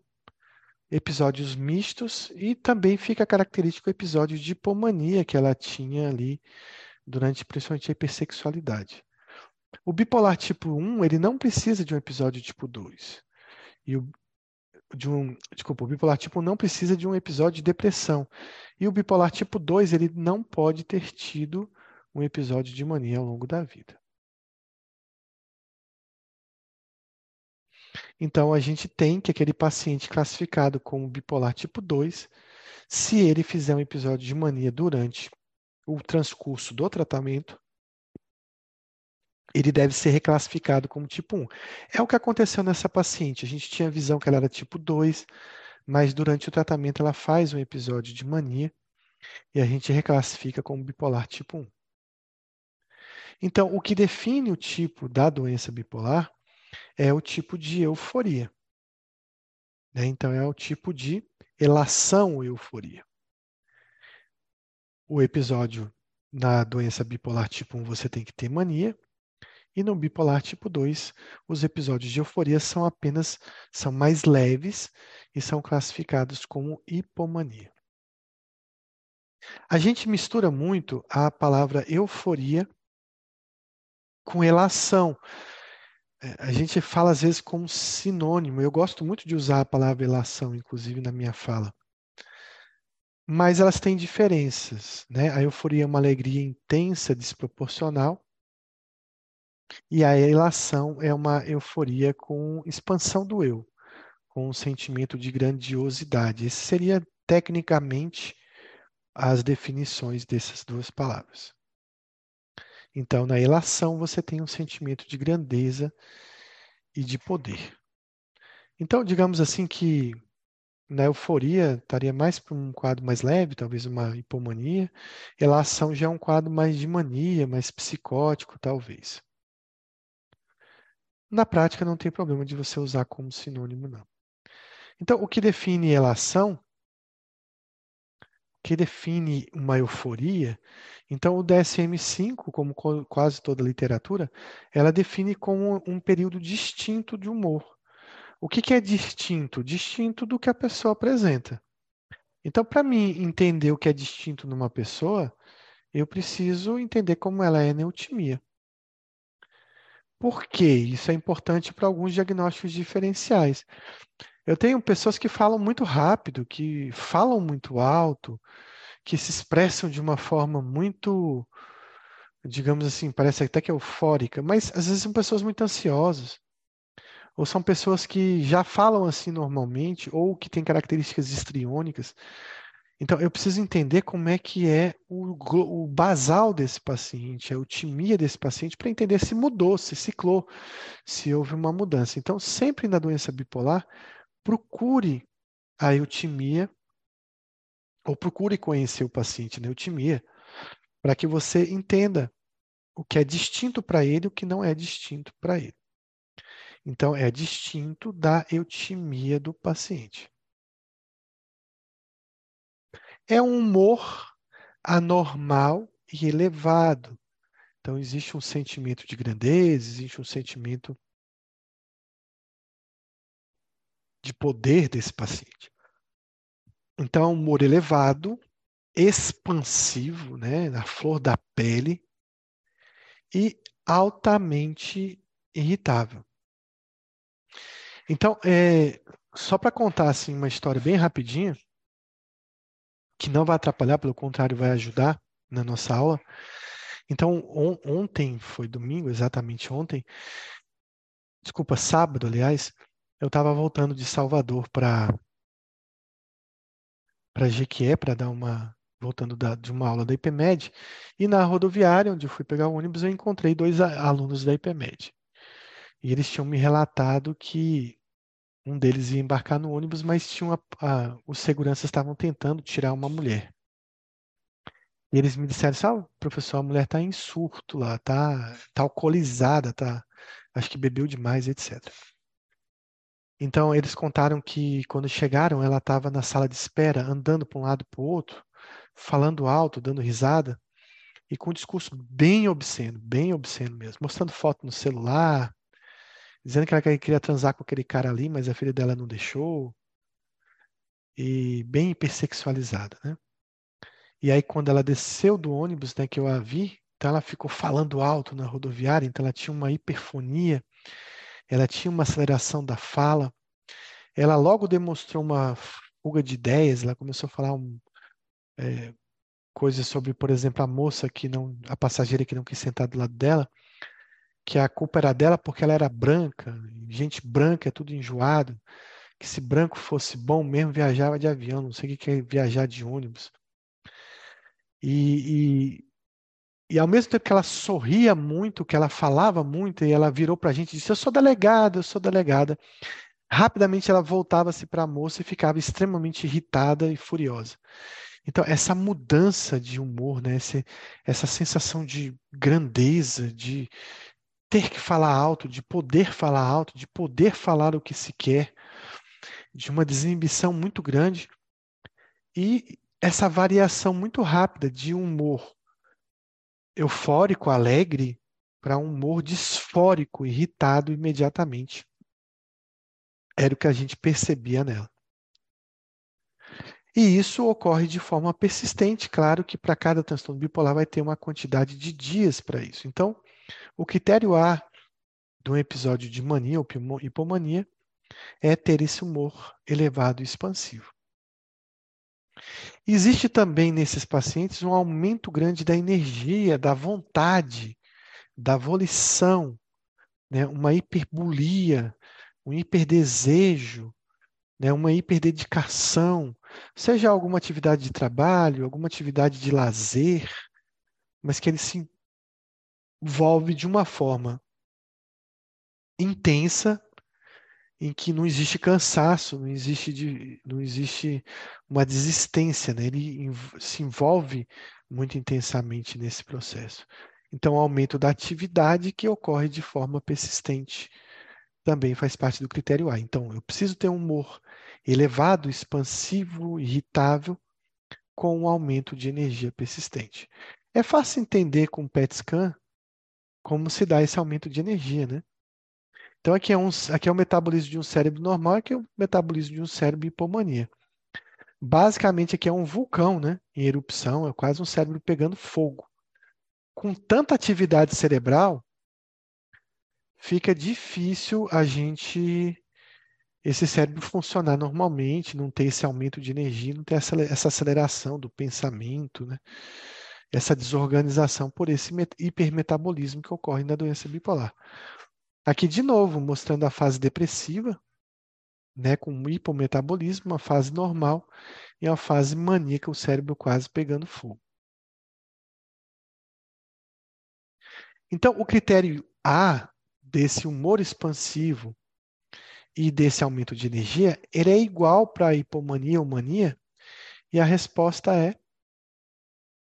episódios mistos e também fica característico o episódio de hipomania que ela tinha ali durante principalmente a hipersexualidade. O bipolar tipo 1, ele não precisa de um episódio tipo 2. E o, de um, desculpa, o bipolar tipo 1 não precisa de um episódio de depressão. E o bipolar tipo 2, ele não pode ter tido um episódio de mania ao longo da vida. Então, a gente tem que aquele paciente classificado como bipolar tipo 2, se ele fizer um episódio de mania durante o transcurso do tratamento, ele deve ser reclassificado como tipo 1. É o que aconteceu nessa paciente. A gente tinha a visão que ela era tipo 2, mas durante o tratamento ela faz um episódio de mania e a gente reclassifica como bipolar tipo 1. Então, o que define o tipo da doença bipolar é o tipo de euforia. Né? Então, é o tipo de elação euforia. O episódio na doença bipolar tipo 1 você tem que ter mania, e no bipolar tipo 2, os episódios de euforia são apenas são mais leves e são classificados como hipomania. A gente mistura muito a palavra euforia com elação. A gente fala às vezes como sinônimo. Eu gosto muito de usar a palavra elação, inclusive na minha fala. Mas elas têm diferenças, né? A euforia é uma alegria intensa, desproporcional, e a elação é uma euforia com expansão do eu, com um sentimento de grandiosidade. Esse seria tecnicamente as definições dessas duas palavras. Então, na elação você tem um sentimento de grandeza e de poder. Então, digamos assim que na euforia estaria mais para um quadro mais leve, talvez uma hipomania. Elação já é um quadro mais de mania, mais psicótico, talvez. Na prática, não tem problema de você usar como sinônimo, não. Então, o que define elação, que define uma euforia, então o DSM-5, como quase toda literatura, ela define como um período distinto de humor. O que, que é distinto? Distinto do que a pessoa apresenta. Então, para mim entender o que é distinto numa pessoa, eu preciso entender como ela é neutimia. Por quê? Isso é importante para alguns diagnósticos diferenciais. Eu tenho pessoas que falam muito rápido, que falam muito alto, que se expressam de uma forma muito, digamos assim, parece até que eufórica, mas às vezes são pessoas muito ansiosas. Ou são pessoas que já falam assim normalmente, ou que têm características histriônicas. Então, eu preciso entender como é que é o, o basal desse paciente, a eutimia desse paciente, para entender se mudou, se ciclou, se houve uma mudança. Então, sempre na doença bipolar, procure a eutimia, ou procure conhecer o paciente na eutimia, para que você entenda o que é distinto para ele e o que não é distinto para ele. Então, é distinto da eutimia do paciente. É um humor anormal e elevado. Então, existe um sentimento de grandeza, existe um sentimento de poder desse paciente. Então, é um humor elevado, expansivo, né, na flor da pele, e altamente irritável. Então, é, só para contar assim, uma história bem rapidinha, que não vai atrapalhar, pelo contrário, vai ajudar na nossa aula. Então, on, ontem, foi domingo, exatamente ontem, desculpa, sábado, aliás, eu estava voltando de Salvador para para Jequié para dar uma voltando da, de uma aula da IPMED, e na rodoviária, onde eu fui pegar o ônibus, eu encontrei dois alunos da IPMED. E eles tinham me relatado que um deles ia embarcar no ônibus, mas tinha uma, a, os seguranças estavam tentando tirar uma mulher. E eles me disseram, sabe, professor, a mulher está em surto lá, está tá alcoolizada, tá, acho que bebeu demais, etc. Então, eles contaram que quando chegaram, ela estava na sala de espera, andando para um lado para o outro, falando alto, dando risada, e com um discurso bem obsceno, bem obsceno mesmo, mostrando foto no celular, dizendo que ela queria transar com aquele cara ali, mas a filha dela não deixou, e bem hipersexualizada, né? E aí, quando ela desceu do ônibus, né, que eu a vi, então ela ficou falando alto na rodoviária, então ela tinha uma hiperfonia, ela tinha uma aceleração da fala, ela logo demonstrou uma fuga de ideias, ela começou a falar um, é, coisas sobre, por exemplo, a moça que não, a passageira que não quis sentar do lado dela, que a culpa era dela porque ela era branca, gente branca é tudo enjoado, que se branco fosse bom mesmo viajava de avião, não sei o que é viajar de ônibus. E, e, e ao mesmo tempo que ela sorria muito, que ela falava muito, e ela virou para a gente e disse: Eu sou delegada, eu sou delegada. Rapidamente ela voltava-se para a moça e ficava extremamente irritada e furiosa. Então, essa mudança de humor, né? Essa sensação de grandeza, de ter que falar alto, de poder falar alto, de poder falar o que se quer, de uma desinibição muito grande e essa variação muito rápida de humor eufórico, alegre, para um humor disfórico, irritado imediatamente. Era o que a gente percebia nela. E isso ocorre de forma persistente, claro que para cada transtorno bipolar vai ter uma quantidade de dias para isso. Então, o critério A de um episódio de mania ou hipomania é ter esse humor elevado e expansivo. Existe também nesses pacientes um aumento grande da energia, da vontade, da volição, né? uma hiperbolia, um hiperdesejo, né? uma hiperdedicação, seja alguma atividade de trabalho, alguma atividade de lazer, mas que ele se envolve de uma forma intensa, em que não existe cansaço, não existe, de, não existe uma desistência, né? ele se envolve muito intensamente nesse processo. Então, o aumento da atividade que ocorre de forma persistente também faz parte do critério A. Então, eu preciso ter um humor elevado, expansivo, irritável, com um aumento de energia persistente. É fácil entender com o PET scan como se dá esse aumento de energia, né? Então aqui é, um, aqui é o metabolismo de um cérebro normal, aqui é o metabolismo de um cérebro hipomania. Basicamente aqui é um vulcão, né? Em erupção, é quase um cérebro pegando fogo. Com tanta atividade cerebral, fica difícil a gente esse cérebro funcionar normalmente, não ter esse aumento de energia, não ter essa aceleração do pensamento, né? essa desorganização por esse hipermetabolismo que ocorre na doença bipolar. Aqui, de novo, mostrando a fase depressiva, né, com hipometabolismo, uma fase normal e uma fase maníaca, o cérebro quase pegando fogo. Então, o critério A desse humor expansivo e desse aumento de energia, ele é igual para a hipomania ou mania? E a resposta é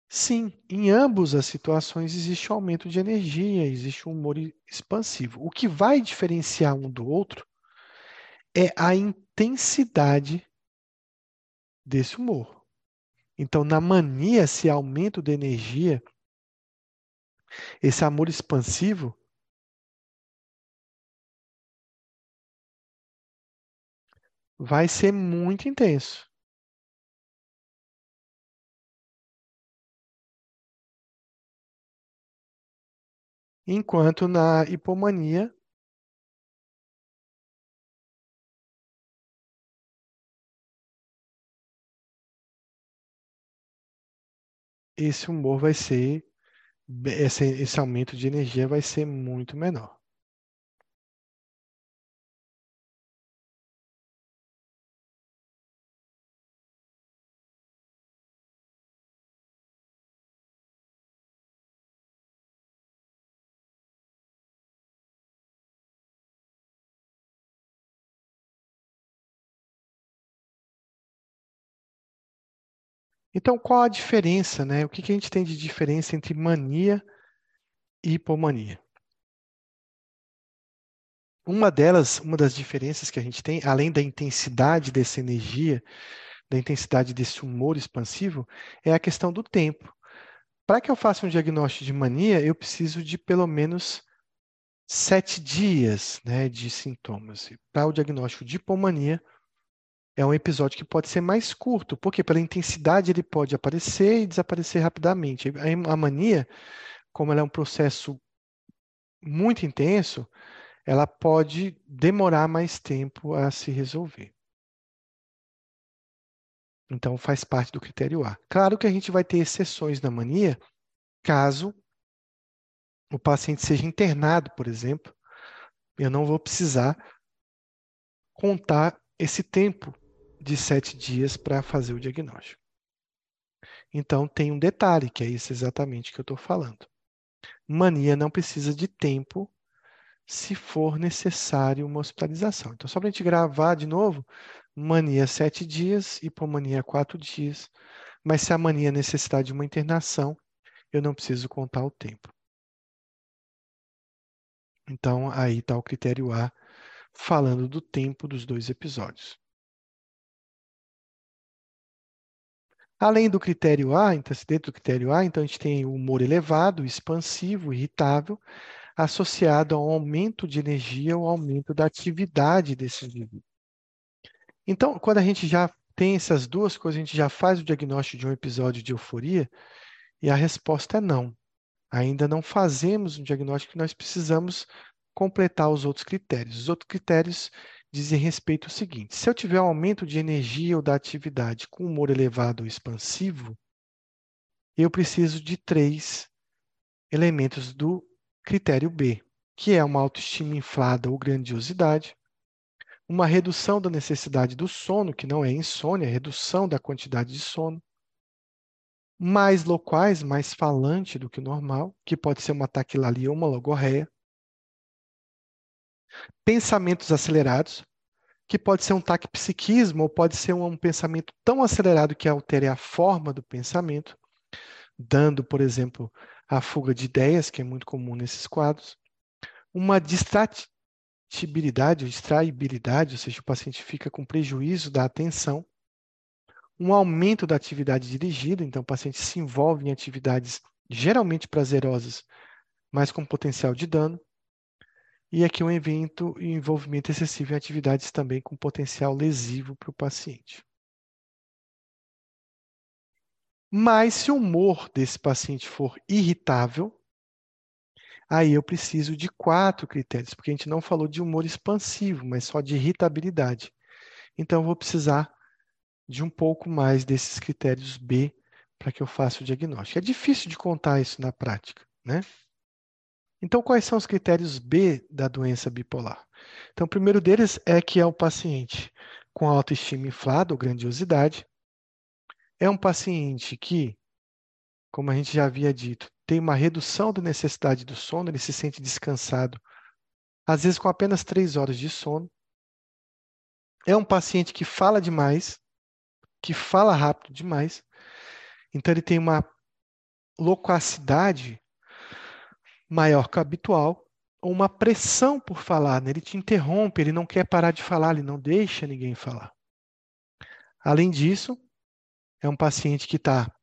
Sim, em ambas as situações existe um aumento de energia, existe um humor expansivo. O que vai diferenciar um do outro é a intensidade desse humor. Então, na mania, esse aumento de energia, esse amor expansivo, vai ser muito intenso. Enquanto na hipomania, esse humor vai ser, esse, esse aumento de energia vai ser muito menor. Então, qual a diferença, né? O que, que a gente tem de diferença entre mania e hipomania? Uma delas, uma das diferenças que a gente tem, além da intensidade dessa energia, da intensidade desse humor expansivo, é a questão do tempo. Para que eu faça um diagnóstico de mania, eu preciso de pelo menos sete dias né, de sintomas. Para o diagnóstico de hipomania, é um episódio que pode ser mais curto, porque pela intensidade ele pode aparecer e desaparecer rapidamente. A mania, como ela é um processo muito intenso, ela pode demorar mais tempo a se resolver. Então faz parte do critério A. Claro que a gente vai ter exceções na mania, caso o paciente seja internado, por exemplo, eu não vou precisar contar esse tempo de sete dias para fazer o diagnóstico. Então, tem um detalhe, que é isso exatamente que eu estou falando. Mania não precisa de tempo se for necessário uma hospitalização. Então, só para a gente gravar de novo, mania sete dias, hipomania quatro dias. Mas se a mania necessitar de uma internação, eu não preciso contar o tempo. Então, aí está o critério A, falando do tempo dos dois episódios. Além do critério A, então, dentro do critério A, então a gente tem o humor elevado, expansivo, irritável, associado a um aumento de energia ou aumento da atividade desse indivíduo. Então, quando a gente já tem essas duas coisas, a gente já faz o diagnóstico de um episódio de euforia e a resposta é não. Ainda não fazemos um diagnóstico, nós precisamos completar os outros critérios. Os outros critérios dizem respeito ao seguinte: se eu tiver um aumento de energia ou da atividade com humor elevado ou expansivo, eu preciso de três elementos do critério B, que é uma autoestima inflada ou grandiosidade, uma redução da necessidade do sono, que não é insônia, é redução da quantidade de sono, mais locais, mais falante do que o normal, que pode ser uma taquilalia ou uma logorreia, pensamentos acelerados, que pode ser um taquipsiquismo ou pode ser um, um pensamento tão acelerado que altere a forma do pensamento, dando, por exemplo, a fuga de ideias, que é muito comum nesses quadros, uma distratibilidade ou distraibilidade, ou seja, o paciente fica com prejuízo da atenção, um aumento da atividade dirigida, então o paciente se envolve em atividades geralmente prazerosas, mas com potencial de dano, e aqui um evento e envolvimento excessivo em atividades também com potencial lesivo para o paciente. Mas se o humor desse paciente for irritável, aí eu preciso de quatro critérios, porque a gente não falou de humor expansivo, mas só de irritabilidade. Então, eu vou precisar de um pouco mais desses critérios B para que eu faça o diagnóstico. É difícil de contar isso na prática, né? Então, quais são os critérios B da doença bipolar? Então, o primeiro deles é que é o paciente com autoestima inflada ou grandiosidade. É um paciente que, como a gente já havia dito, tem uma redução da necessidade do sono, ele se sente descansado, às vezes com apenas três horas de sono. É um paciente que fala demais, que fala rápido demais. Então, ele tem uma loquacidade maior que o habitual, ou uma pressão por falar, né? ele te interrompe, ele não quer parar de falar, ele não deixa ninguém falar. Além disso, é um paciente que está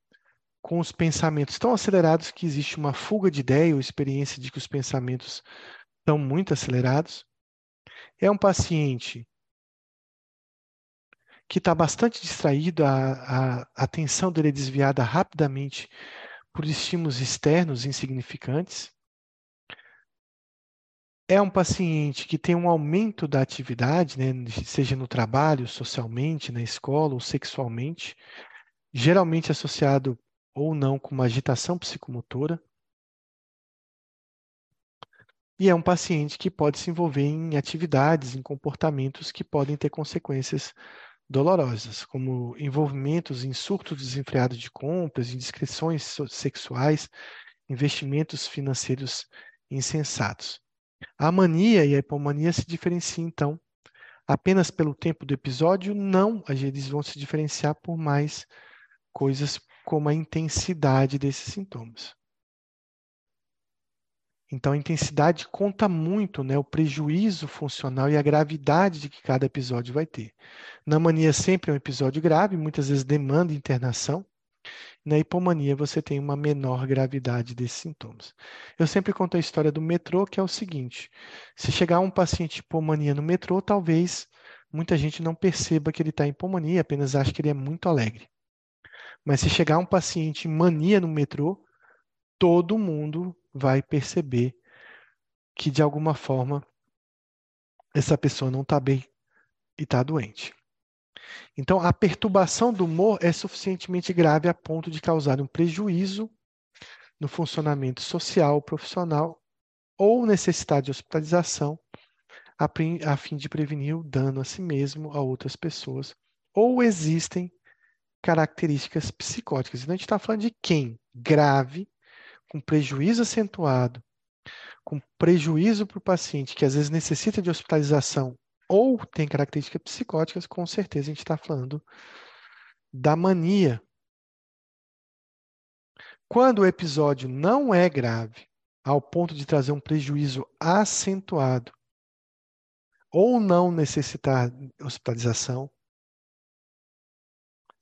com os pensamentos tão acelerados que existe uma fuga de ideia ou experiência de que os pensamentos estão muito acelerados. É um paciente que está bastante distraído, a, a atenção dele é desviada rapidamente por estímulos externos insignificantes. É um paciente que tem um aumento da atividade, né, seja no trabalho, socialmente, na escola ou sexualmente, geralmente associado ou não com uma agitação psicomotora. E é um paciente que pode se envolver em atividades, em comportamentos que podem ter consequências dolorosas, como envolvimentos em surtos desenfreados de compras, indiscrições sexuais, investimentos financeiros insensatos. A mania e a hipomania se diferenciam, então, apenas pelo tempo do episódio? Não, eles vão se diferenciar por mais coisas como a intensidade desses sintomas. Então, a intensidade conta muito, né, o prejuízo funcional e a gravidade de que cada episódio vai ter. Na mania, sempre é um episódio grave, muitas vezes demanda internação. Na hipomania, você tem uma menor gravidade desses sintomas. Eu sempre conto a história do metrô, que é o seguinte: se chegar um paciente hipomania no metrô, talvez muita gente não perceba que ele está em hipomania, apenas ache que ele é muito alegre. Mas se chegar um paciente em mania no metrô, todo mundo vai perceber que, de alguma forma, essa pessoa não está bem e está doente. Então, a perturbação do humor é suficientemente grave a ponto de causar um prejuízo no funcionamento social, profissional ou necessidade de hospitalização a fim de prevenir o dano a si mesmo, a outras pessoas. Ou existem características psicóticas. Então, a gente está falando de quem? Grave, com prejuízo acentuado, com prejuízo para o paciente que às vezes necessita de hospitalização ou tem características psicóticas, com certeza a gente está falando da mania. Quando o episódio não é grave, ao ponto de trazer um prejuízo acentuado, ou não necessitar hospitalização,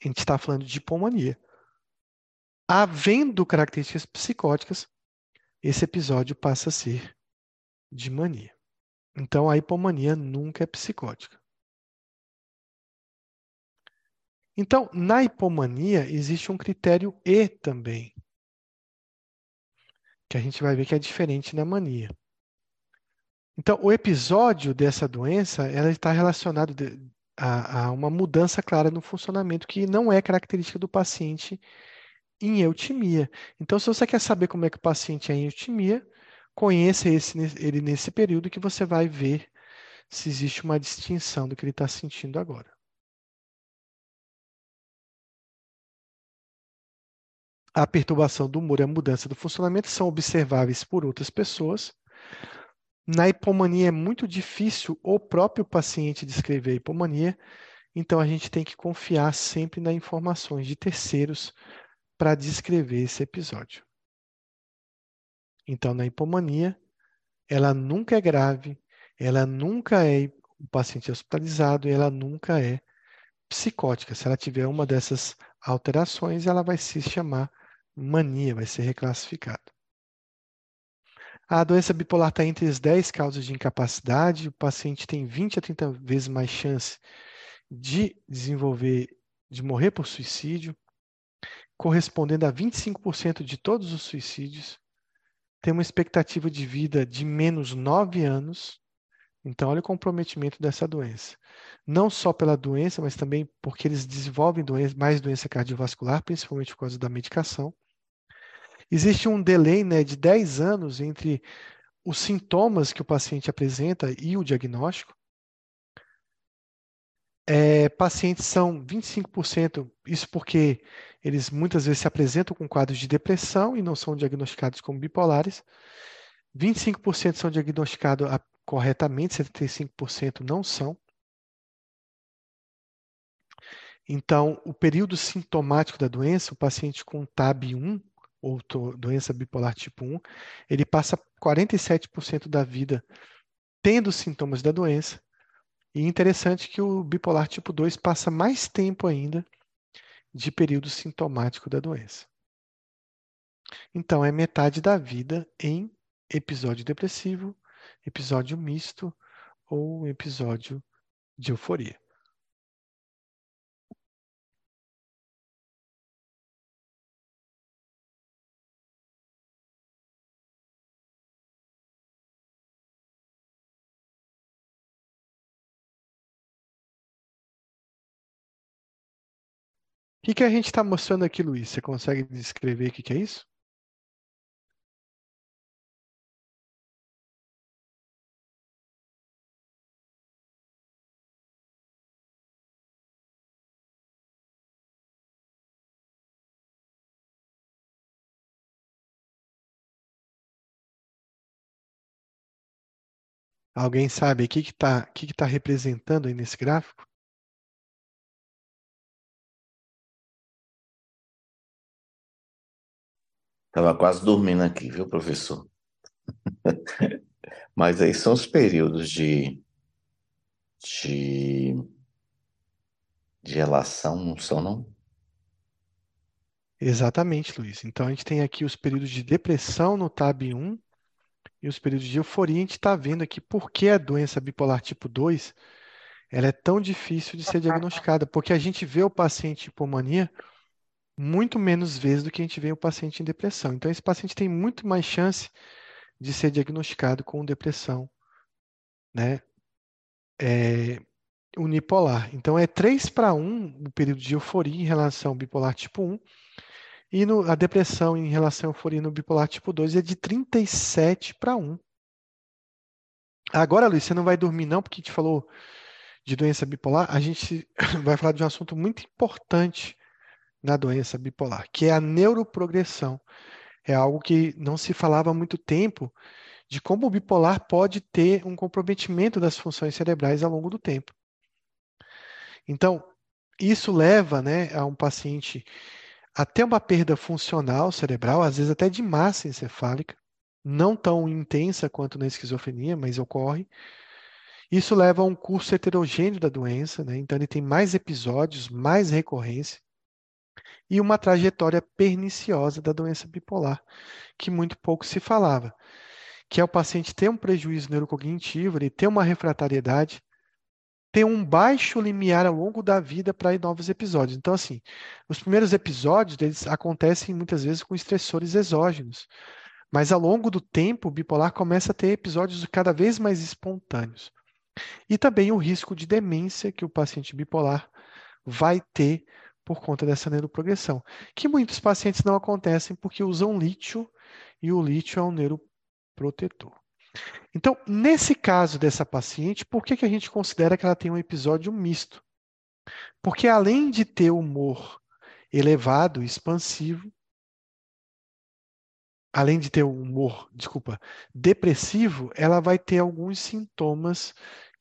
a gente está falando de hipomania. Havendo características psicóticas, esse episódio passa a ser de mania. Então, a hipomania nunca é psicótica. Então, na hipomania, existe um critério E também, que a gente vai ver que é diferente na mania. Então, o episódio dessa doença ela está relacionado a, a uma mudança clara no funcionamento que não é característica do paciente em eutimia. Então, se você quer saber como é que o paciente é em eutimia, conheça esse, ele nesse período que você vai ver se existe uma distinção do que ele está sentindo agora. A perturbação do humor e a mudança do funcionamento são observáveis por outras pessoas. Na hipomania é muito difícil o próprio paciente descrever a hipomania, então a gente tem que confiar sempre nas informações de terceiros para descrever esse episódio. Então, na hipomania, ela nunca é grave, ela nunca é o paciente hospitalizado, ela nunca é psicótica. Se ela tiver uma dessas alterações, ela vai se chamar mania, vai ser reclassificada. A doença bipolar está entre as 10 causas de incapacidade, o paciente tem 20 a 30 vezes mais chance de desenvolver, de morrer por suicídio correspondendo a 25% de todos os suicídios, tem uma expectativa de vida de menos 9 anos. Então, olha o comprometimento dessa doença. Não só pela doença, mas também porque eles desenvolvem doença, mais doença cardiovascular, principalmente por causa da medicação. Existe um delay né, de 10 anos entre os sintomas que o paciente apresenta e o diagnóstico. É, pacientes são 25%, isso porque eles muitas vezes se apresentam com quadros de depressão e não são diagnosticados como bipolares. 25% são diagnosticados corretamente, 75% não são. Então, o período sintomático da doença, o paciente com TAB1, ou doença bipolar tipo 1, ele passa 47% da vida tendo sintomas da doença. E interessante que o bipolar tipo 2 passa mais tempo ainda de período sintomático da doença. Então, é metade da vida em episódio depressivo, episódio misto ou episódio de euforia. O que, que a gente está mostrando aqui, Luiz? Você consegue descrever o que, que é isso? Alguém sabe o que está que que tá representando aí nesse gráfico? Estava quase dormindo aqui, viu, professor? Mas aí são os períodos de, de, de relação, não são, não? Exatamente, Luiz. Então a gente tem aqui os períodos de depressão no TAB 1 e os períodos de euforia. A gente está vendo aqui por que a doença bipolar tipo 2 ela é tão difícil de ser diagnosticada, porque a gente vê o paciente hipomania muito menos vezes do que a gente vê o paciente em depressão. Então, esse paciente tem muito mais chance de ser diagnosticado com depressão, né? É, unipolar. Então, é 3 para 1 o período de euforia em relação ao bipolar tipo 1, e no, a depressão em relação à euforia no bipolar tipo 2 é de 37 para 1. Agora, Luiz, você não vai dormir não, porque a gente falou de doença bipolar, a gente vai falar de um assunto muito importante na doença bipolar, que é a neuroprogressão. É algo que não se falava há muito tempo de como o bipolar pode ter um comprometimento das funções cerebrais ao longo do tempo. Então, isso leva né, a um paciente a ter uma perda funcional cerebral, às vezes até de massa encefálica, não tão intensa quanto na esquizofrenia, mas ocorre. Isso leva a um curso heterogêneo da doença, né? então ele tem mais episódios, mais recorrência e uma trajetória perniciosa da doença bipolar, que muito pouco se falava, que é o paciente ter um prejuízo neurocognitivo, ele ter uma refratariedade, ter um baixo limiar ao longo da vida para novos episódios. Então, assim, os primeiros episódios eles acontecem muitas vezes com estressores exógenos, mas ao longo do tempo, o bipolar começa a ter episódios cada vez mais espontâneos. E também o risco de demência que o paciente bipolar vai ter por conta dessa neuroprogressão, que muitos pacientes não acontecem porque usam lítio e o lítio é um neuroprotetor. Então, nesse caso dessa paciente, por que, que a gente considera que ela tem um episódio misto? Porque além de ter humor elevado, expansivo, além de ter um humor, desculpa, depressivo, ela vai ter alguns sintomas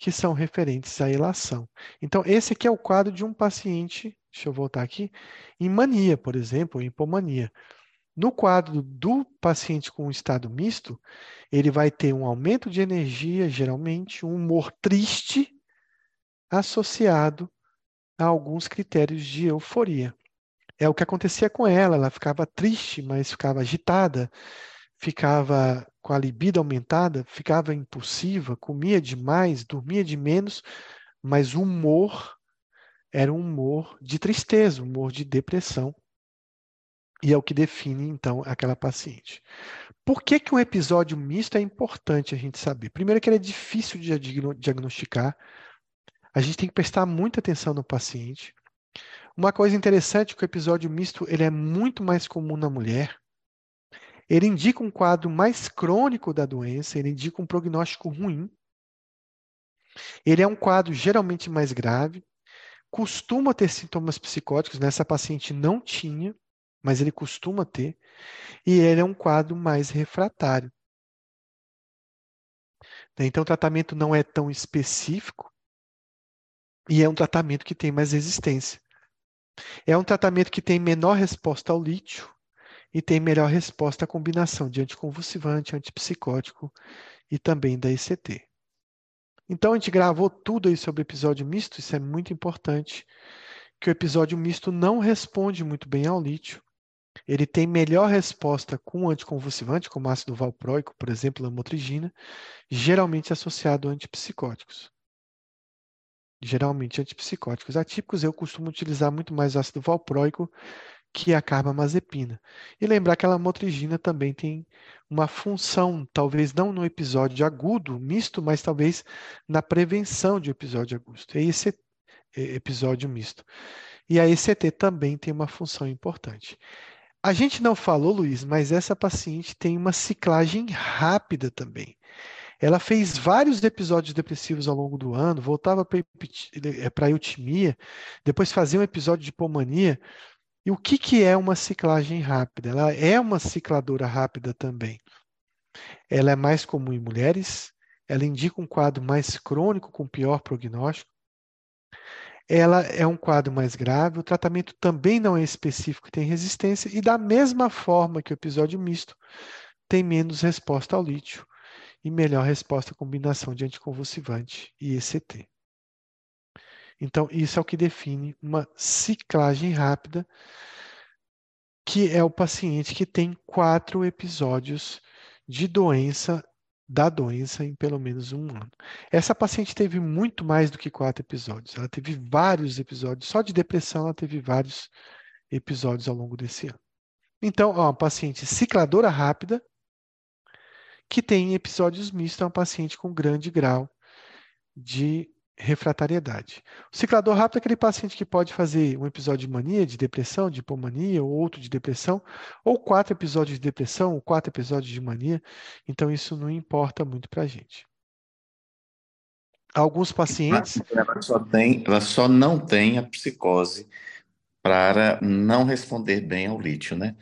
que são referentes à ilação. Então, esse aqui é o quadro de um paciente Deixa eu voltar aqui. Em mania, por exemplo, em hipomania. No quadro do paciente com estado misto, ele vai ter um aumento de energia, geralmente, um humor triste, associado a alguns critérios de euforia. É o que acontecia com ela, ela ficava triste, mas ficava agitada, ficava com a libido aumentada, ficava impulsiva, comia demais, dormia de menos, mas o humor era um humor de tristeza, um humor de depressão. E é o que define, então, aquela paciente. Por que, que um episódio misto é importante a gente saber? Primeiro, que ele é difícil de diagnosticar. A gente tem que prestar muita atenção no paciente. Uma coisa interessante é que o episódio misto ele é muito mais comum na mulher. Ele indica um quadro mais crônico da doença, ele indica um prognóstico ruim. Ele é um quadro geralmente mais grave costuma ter sintomas psicóticos, nessa né? paciente não tinha, mas ele costuma ter, e ele é um quadro mais refratário. Né? Então, o tratamento não é tão específico e é um tratamento que tem mais resistência. É um tratamento que tem menor resposta ao lítio e tem melhor resposta à combinação de anticonvulsivante, antipsicótico e também da ECT. Então a gente gravou tudo aí sobre episódio misto, isso é muito importante, que o episódio misto não responde muito bem ao lítio. Ele tem melhor resposta com anticonvulsivante, como ácido valproico, por exemplo, lamotrigina, geralmente associado a antipsicóticos. Geralmente antipsicóticos atípicos, eu costumo utilizar muito mais ácido valproico que a carbamazepina. E lembrar que a lamotrigina também tem uma função, talvez não no episódio agudo, misto, mas talvez na prevenção de episódio agudo. É esse episódio misto. E a ECT também tem uma função importante. A gente não falou, Luiz, mas essa paciente tem uma ciclagem rápida também. Ela fez vários episódios depressivos ao longo do ano, voltava para a eutimia, depois fazia um episódio de hipomania, e o que, que é uma ciclagem rápida? Ela é uma cicladora rápida também. Ela é mais comum em mulheres, ela indica um quadro mais crônico com pior prognóstico. Ela é um quadro mais grave, o tratamento também não é específico, tem resistência, e da mesma forma que o episódio misto, tem menos resposta ao lítio e melhor resposta à combinação de anticonvulsivante e ECT. Então, isso é o que define uma ciclagem rápida, que é o paciente que tem quatro episódios de doença da doença em pelo menos um ano. Essa paciente teve muito mais do que quatro episódios. Ela teve vários episódios. Só de depressão ela teve vários episódios ao longo desse ano. Então, é uma paciente cicladora rápida que tem episódios mistos, é uma paciente com grande grau de refratariedade. O ciclador rápido é aquele paciente que pode fazer um episódio de mania, de depressão, de hipomania, ou outro de depressão, ou quatro episódios de depressão, ou quatro episódios de mania. Então, isso não importa muito para a gente. Alguns pacientes. Ela só, tem, ela só não tem a psicose para não responder bem ao lítio, né?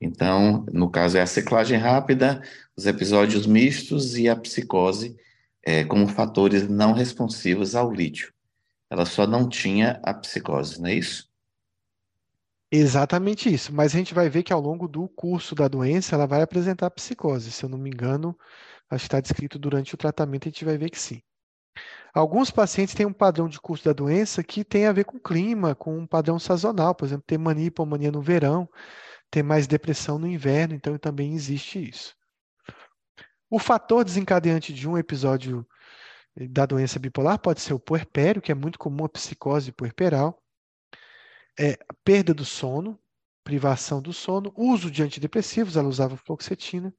Então, no caso, é a ciclagem rápida, os episódios mistos e a psicose é, como fatores não responsivos ao lítio. Ela só não tinha a psicose, não é isso? Exatamente isso. Mas a gente vai ver que ao longo do curso da doença ela vai apresentar psicose. Se eu não me engano, acho que está descrito durante o tratamento, a gente vai ver que sim. Alguns pacientes têm um padrão de curso da doença que tem a ver com clima, com um padrão sazonal, por exemplo, ter mania e hipomania no verão, ter mais depressão no inverno, então também existe isso. O fator desencadeante de um episódio da doença bipolar pode ser o puerpério, que é muito comum a psicose puerperal, é, perda do sono, privação do sono, uso de antidepressivos, ela usava fluoxetina,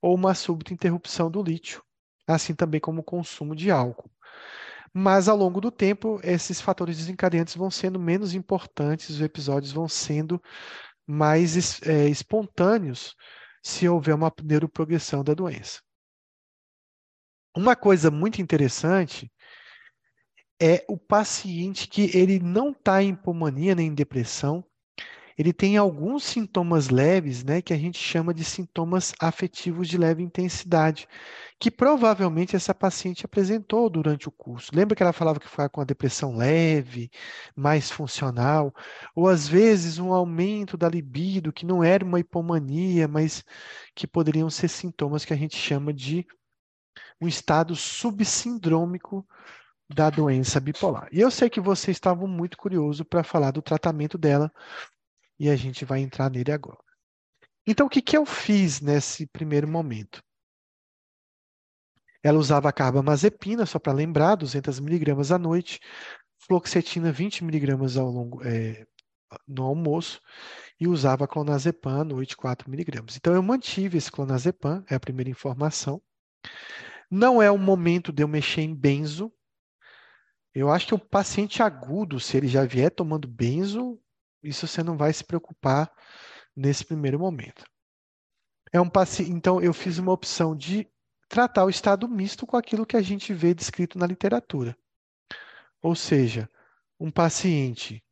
ou uma súbita interrupção do lítio, assim também como o consumo de álcool. Mas ao longo do tempo, esses fatores desencadeantes vão sendo menos importantes, os episódios vão sendo mais é, espontâneos se houver uma neuroprogressão da doença. Uma coisa muito interessante é o paciente que ele não está em hipomania nem em depressão, ele tem alguns sintomas leves, né, que a gente chama de sintomas afetivos de leve intensidade, que provavelmente essa paciente apresentou durante o curso. Lembra que ela falava que foi com a depressão leve, mais funcional, ou às vezes um aumento da libido, que não era uma hipomania, mas que poderiam ser sintomas que a gente chama de um estado subsindrômico da doença bipolar. E eu sei que vocês estavam muito curiosos para falar do tratamento dela, e a gente vai entrar nele agora. Então, o que, que eu fiz nesse primeiro momento? Ela usava carbamazepina, só para lembrar, 200 miligramas à noite, fluoxetina 20 miligramas ao longo, é, no almoço, e usava clonazepam à noite 4 miligramas. Então, eu mantive esse clonazepam, é a primeira informação. Não é o momento de eu mexer em benzo. Eu acho que o paciente agudo, se ele já vier tomando benzo, isso você não vai se preocupar nesse primeiro momento. É um paciente, então eu fiz uma opção de tratar o estado misto com aquilo que a gente vê descrito na literatura. Ou seja, um paciente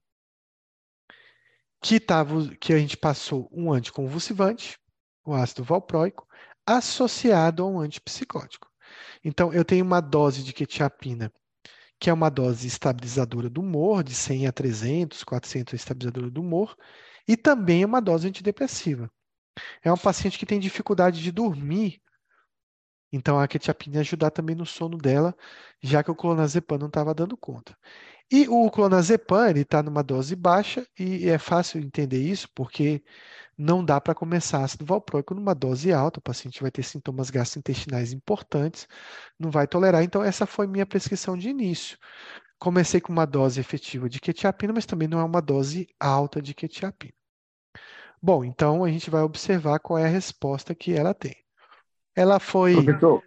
que, tava, que a gente passou um anticonvulsivante, o ácido valproico, associado a um antipsicótico. Então, eu tenho uma dose de quetiapina, que é uma dose estabilizadora do humor, de 100 a 300, 400 estabilizadora do humor, e também uma dose antidepressiva. É um paciente que tem dificuldade de dormir, então a quetiapina ia ajudar também no sono dela, já que o clonazepam não estava dando conta. E o clonazepam, ele está numa dose baixa e é fácil entender isso porque não dá para começar ácido valproico numa dose alta, o paciente vai ter sintomas gastrointestinais importantes, não vai tolerar. Então essa foi minha prescrição de início. Comecei com uma dose efetiva de quetiapina, mas também não é uma dose alta de quetiapina. Bom, então a gente vai observar qual é a resposta que ela tem. Ela foi. Professor,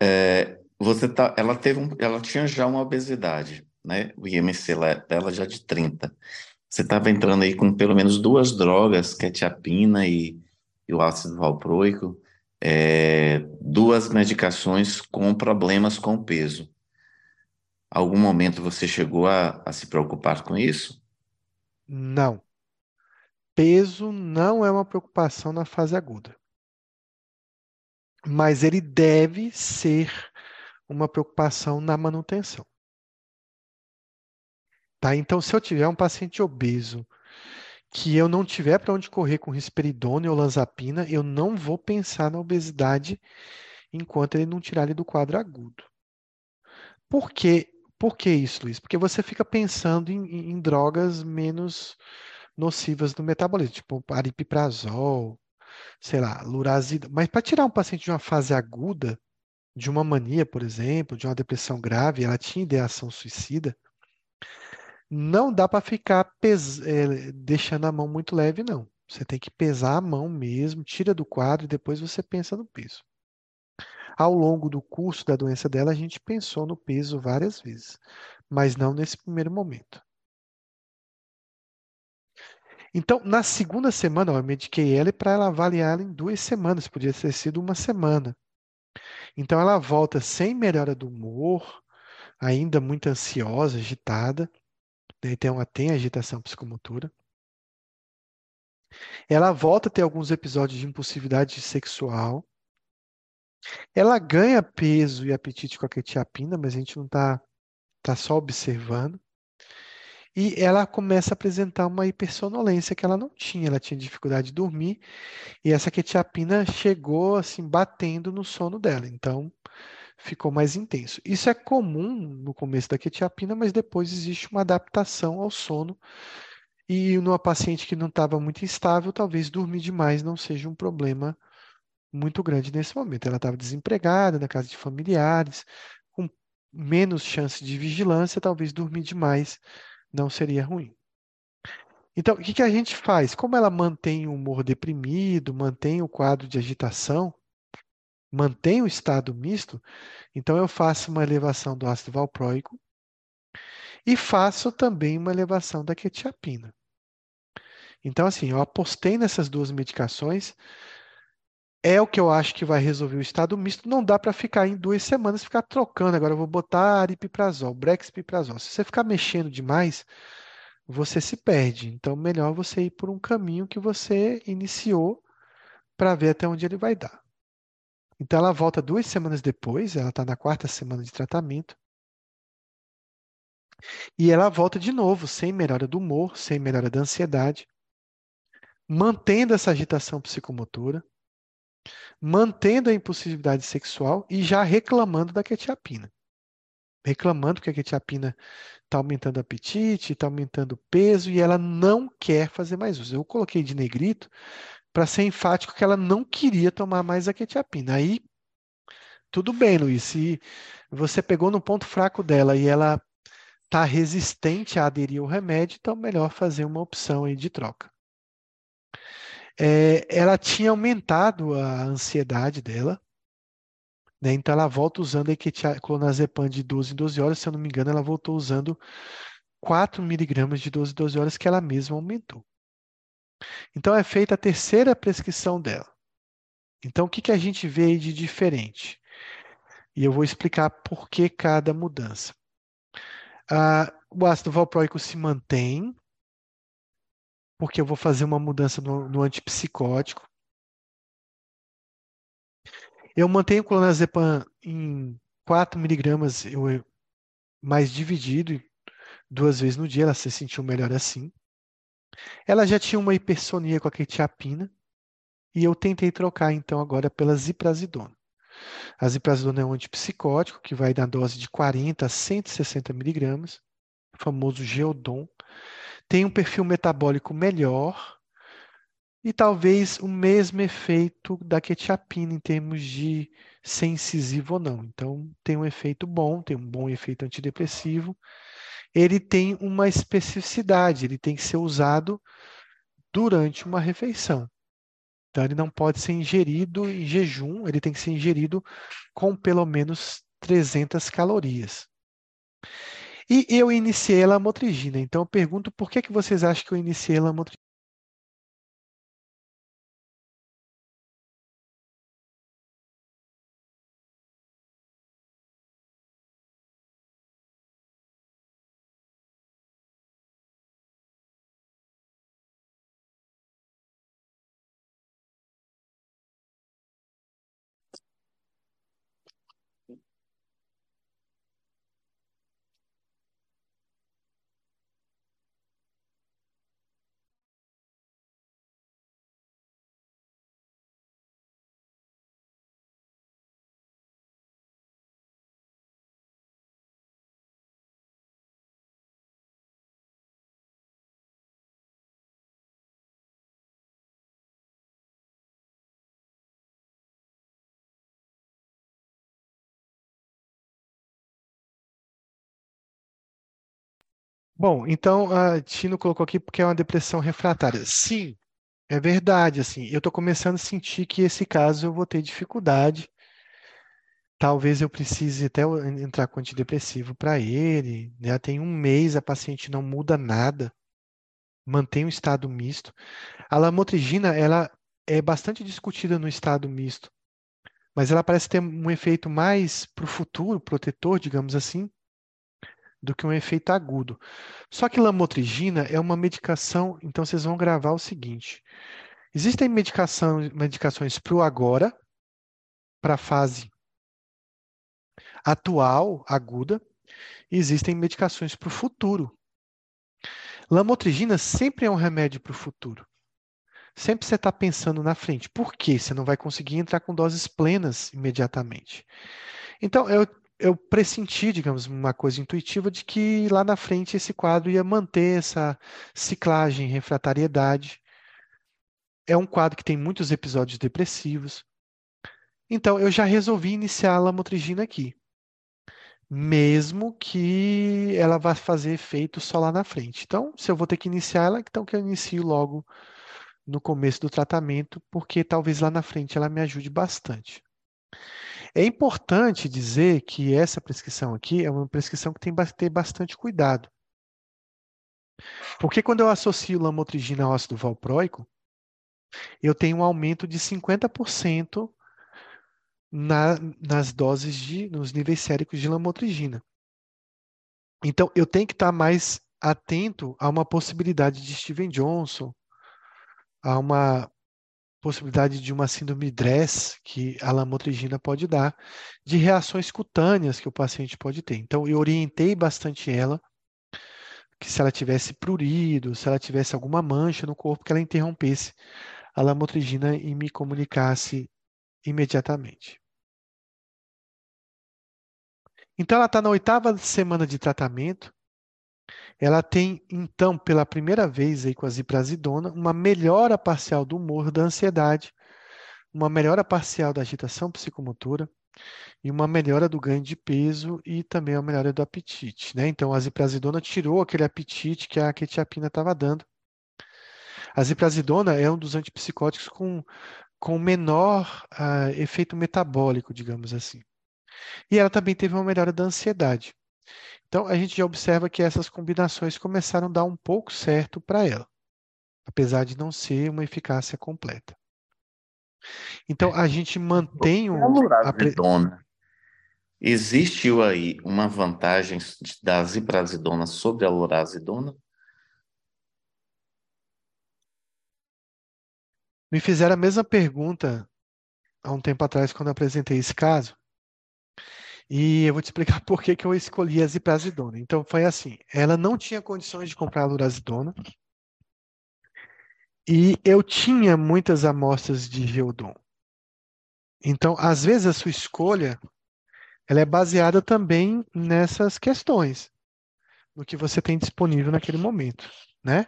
é, você tá, ela teve um, ela tinha já uma obesidade, né? O IMC dela já de 30. Você estava entrando aí com pelo menos duas drogas, quetiapina e, e o ácido valproico, é, duas medicações com problemas com peso. Algum momento você chegou a, a se preocupar com isso? Não. Peso não é uma preocupação na fase aguda. Mas ele deve ser uma preocupação na manutenção. Tá? Então, se eu tiver um paciente obeso que eu não tiver para onde correr com risperidona ou lanzapina, eu não vou pensar na obesidade enquanto ele não tirar ele do quadro agudo. Por quê? Por que isso, Luiz? Porque você fica pensando em, em drogas menos nocivas no metabolismo, tipo aripiprazol, sei lá, lurazida. Mas para tirar um paciente de uma fase aguda, de uma mania, por exemplo, de uma depressão grave, ela tinha ideação suicida, não dá para ficar pes... é, deixando a mão muito leve, não. Você tem que pesar a mão mesmo, tira do quadro e depois você pensa no peso. Ao longo do curso da doença dela, a gente pensou no peso várias vezes, mas não nesse primeiro momento. Então, na segunda semana, ó, eu mediquei ela para ela avaliar ela em duas semanas, podia ter sido uma semana. Então, ela volta sem melhora do humor, ainda muito ansiosa, agitada? Então ela tem agitação psicomotora. Ela volta a ter alguns episódios de impulsividade sexual. Ela ganha peso e apetite com a quetiapina, mas a gente não está tá só observando. E ela começa a apresentar uma hipersonolência que ela não tinha. Ela tinha dificuldade de dormir e essa quetiapina chegou assim batendo no sono dela. Então ficou mais intenso. Isso é comum no começo da quetiapina, mas depois existe uma adaptação ao sono. E numa paciente que não estava muito instável, talvez dormir demais não seja um problema muito grande nesse momento. Ela estava desempregada, na casa de familiares, com menos chance de vigilância, talvez dormir demais não seria ruim. Então, o que, que a gente faz? Como ela mantém o humor deprimido, mantém o quadro de agitação, mantém o estado misto, então eu faço uma elevação do ácido valproico e faço também uma elevação da quetiapina. Então, assim, eu apostei nessas duas medicações é o que eu acho que vai resolver o estado misto. Não dá para ficar em duas semanas ficar trocando. Agora eu vou botar aripiprazol, brexpiprazol. Se você ficar mexendo demais, você se perde. Então, melhor você ir por um caminho que você iniciou para ver até onde ele vai dar. Então, ela volta duas semanas depois, ela está na quarta semana de tratamento. E ela volta de novo, sem melhora do humor, sem melhora da ansiedade, mantendo essa agitação psicomotora mantendo a impulsividade sexual e já reclamando da quetiapina. Reclamando que a quetiapina está aumentando o apetite, está aumentando o peso e ela não quer fazer mais uso. Eu coloquei de negrito para ser enfático que ela não queria tomar mais a quetiapina. Aí, tudo bem, Luiz. Se você pegou no ponto fraco dela e ela está resistente a aderir ao remédio, então melhor fazer uma opção aí de troca é, ela tinha aumentado a ansiedade dela, né? Então ela volta usando a clonazepam de 12 em 12 horas, se eu não me engano, ela voltou usando 4 miligramas de 12 em 12 horas que ela mesma aumentou. Então é feita a terceira prescrição dela. Então o que, que a gente vê aí de diferente? E eu vou explicar por que cada mudança. Ah, o ácido valproico se mantém, porque eu vou fazer uma mudança no, no antipsicótico. Eu mantenho o clonazepam em 4 miligramas, mais dividido, duas vezes no dia, ela se sentiu melhor assim. Ela já tinha uma hipersonia com a quetiapina, e eu tentei trocar então agora pela ziprasidona. A ziprasidona é um antipsicótico que vai na dose de 40 a 160 miligramas, famoso Geodon. Tem um perfil metabólico melhor e talvez o mesmo efeito da quetiapina em termos de ser incisivo ou não. Então, tem um efeito bom, tem um bom efeito antidepressivo. Ele tem uma especificidade, ele tem que ser usado durante uma refeição. Então, ele não pode ser ingerido em jejum, ele tem que ser ingerido com pelo menos 300 calorias. E eu iniciei a lamotrigina. Então, eu pergunto por que, que vocês acham que eu iniciei a lamotrigina? Bom, então a Tino colocou aqui porque é uma depressão refratária. Sim, é verdade. Assim, eu estou começando a sentir que esse caso eu vou ter dificuldade. Talvez eu precise até entrar com antidepressivo para ele. Já né? tem um mês, a paciente não muda nada, mantém o estado misto. A lamotrigina, ela é bastante discutida no estado misto, mas ela parece ter um efeito mais para o futuro, protetor, digamos assim, do que um efeito agudo. Só que lamotrigina é uma medicação, então vocês vão gravar o seguinte: existem medicação, medicações para o agora, para a fase atual, aguda, e existem medicações para o futuro. Lamotrigina sempre é um remédio para o futuro. Sempre você está pensando na frente. Por quê? Você não vai conseguir entrar com doses plenas imediatamente. Então, eu eu pressenti, digamos, uma coisa intuitiva de que lá na frente esse quadro ia manter essa ciclagem, refratariedade. É um quadro que tem muitos episódios depressivos. Então, eu já resolvi iniciar a lamotrigina aqui. Mesmo que ela vá fazer efeito só lá na frente. Então, se eu vou ter que iniciar ela, então que eu inicio logo no começo do tratamento, porque talvez lá na frente ela me ajude bastante. É importante dizer que essa prescrição aqui é uma prescrição que tem que ter bastante cuidado. Porque quando eu associo lamotrigina ao ácido valproico, eu tenho um aumento de 50% na, nas doses de, nos níveis séricos de lamotrigina. Então, eu tenho que estar mais atento a uma possibilidade de Steven Johnson, a uma possibilidade de uma síndrome DRESS que a lamotrigina pode dar, de reações cutâneas que o paciente pode ter. Então, eu orientei bastante ela que se ela tivesse prurido, se ela tivesse alguma mancha no corpo, que ela interrompesse a lamotrigina e me comunicasse imediatamente. Então, ela está na oitava semana de tratamento. Ela tem, então, pela primeira vez aí com a ziprasidona, uma melhora parcial do humor, da ansiedade, uma melhora parcial da agitação psicomotora e uma melhora do ganho de peso e também uma melhora do apetite. Né? Então, a ziprasidona tirou aquele apetite que a quetiapina estava dando. A ziprasidona é um dos antipsicóticos com, com menor uh, efeito metabólico, digamos assim. E ela também teve uma melhora da ansiedade. Então, a gente já observa que essas combinações começaram a dar um pouco certo para ela, apesar de não ser uma eficácia completa. Então, a gente mantém o. Alurazidona. Existiu aí uma vantagem da ziprasidona sobre a lorazidona? Me fizeram a mesma pergunta há um tempo atrás, quando apresentei esse caso. E eu vou te explicar por que, que eu escolhi a ziprasidona. Então, foi assim: ela não tinha condições de comprar a lurazidona. E eu tinha muitas amostras de Geodon. Então, às vezes a sua escolha ela é baseada também nessas questões, no que você tem disponível naquele momento, né?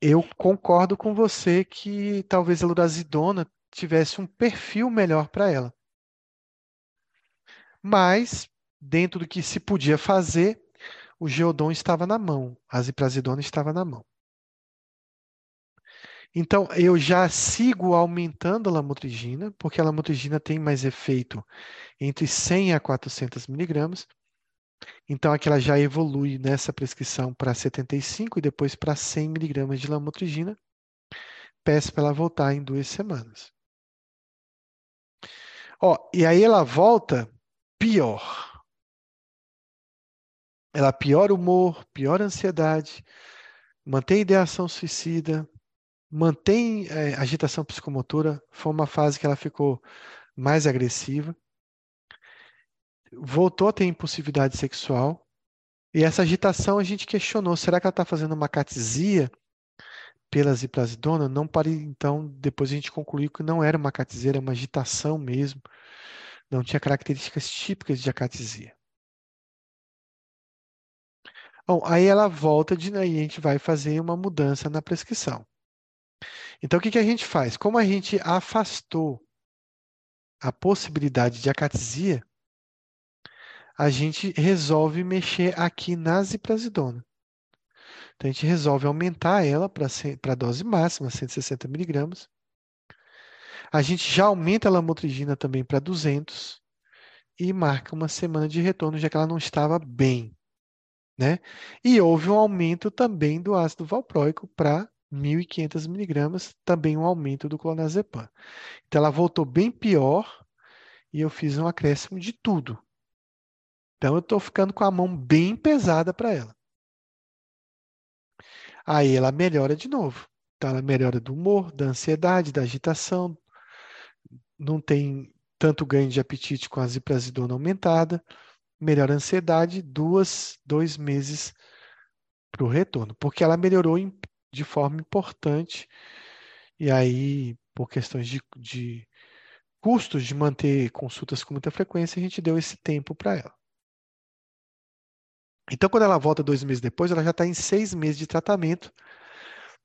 Eu concordo com você que talvez a lurazidona tivesse um perfil melhor para ela. Mas, dentro do que se podia fazer, o geodon estava na mão, a ziprasidona estava na mão. Então, eu já sigo aumentando a lamotrigina, porque a lamotrigina tem mais efeito entre 100 a 400 miligramas. Então, aqui ela já evolui nessa prescrição para 75 e depois para 100 miligramas de lamotrigina. Peço para ela voltar em duas semanas. Ó, e aí ela volta pior. Ela piora o humor, piora a ansiedade, mantém ideação suicida, mantém é, agitação psicomotora. Foi uma fase que ela ficou mais agressiva. Voltou a ter impulsividade sexual. E essa agitação a gente questionou: será que ela está fazendo uma catesia pela ziprasidona? Não parei, então, depois a gente concluiu que não era uma catesia, era uma agitação mesmo. Não tinha características típicas de acatesia. Bom, aí ela volta de, aí a gente vai fazer uma mudança na prescrição. Então, o que, que a gente faz? Como a gente afastou a possibilidade de acatesia, a gente resolve mexer aqui na ziprasidona. Então, a gente resolve aumentar ela para a dose máxima, 160 miligramas. A gente já aumenta a lamotrigina também para 200 e marca uma semana de retorno, já que ela não estava bem. Né? E houve um aumento também do ácido valproico para 1.500 miligramas, também um aumento do clonazepam. Então, ela voltou bem pior e eu fiz um acréscimo de tudo. Então, eu estou ficando com a mão bem pesada para ela. Aí ela melhora de novo. Então, ela melhora do humor, da ansiedade, da agitação. Não tem tanto ganho de apetite com a ziprasidona aumentada. Melhora a ansiedade, duas, dois meses para o retorno. Porque ela melhorou em de forma importante. E aí, por questões de, de custos de manter consultas com muita frequência, a gente deu esse tempo para ela. Então, quando ela volta dois meses depois, ela já está em seis meses de tratamento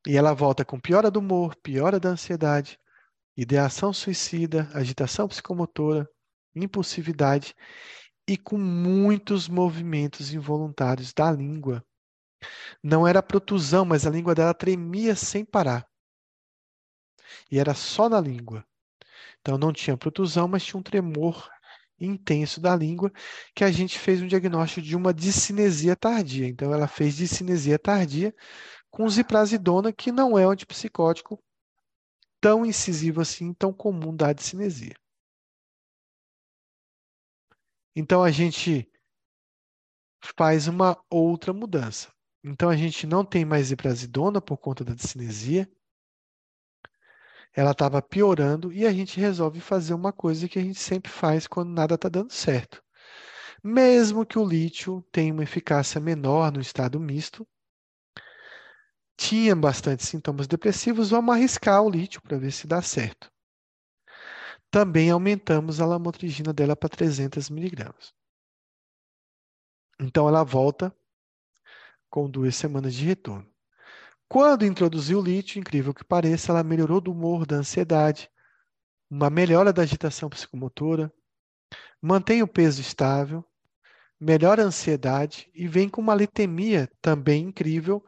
e ela volta com piora do humor, piora da ansiedade, ideação suicida, agitação psicomotora, impulsividade e com muitos movimentos involuntários da língua não era protusão, mas a língua dela tremia sem parar. E era só na língua. Então não tinha protusão, mas tinha um tremor intenso da língua, que a gente fez um diagnóstico de uma discinesia tardia. Então ela fez discinesia tardia com ziprasidona, que não é um antipsicótico tão incisivo assim, tão comum da discinesia. Então a gente faz uma outra mudança. Então a gente não tem mais ziprasidona por conta da discinesia. Ela estava piorando e a gente resolve fazer uma coisa que a gente sempre faz quando nada está dando certo. Mesmo que o lítio tenha uma eficácia menor no estado misto, tinha bastante sintomas depressivos, vamos arriscar o lítio para ver se dá certo. Também aumentamos a lamotrigina dela para 300 miligramas. Então ela volta com duas semanas de retorno. Quando introduziu o lítio, incrível que pareça, ela melhorou do humor, da ansiedade, uma melhora da agitação psicomotora, mantém o peso estável, melhora a ansiedade e vem com uma litemia também incrível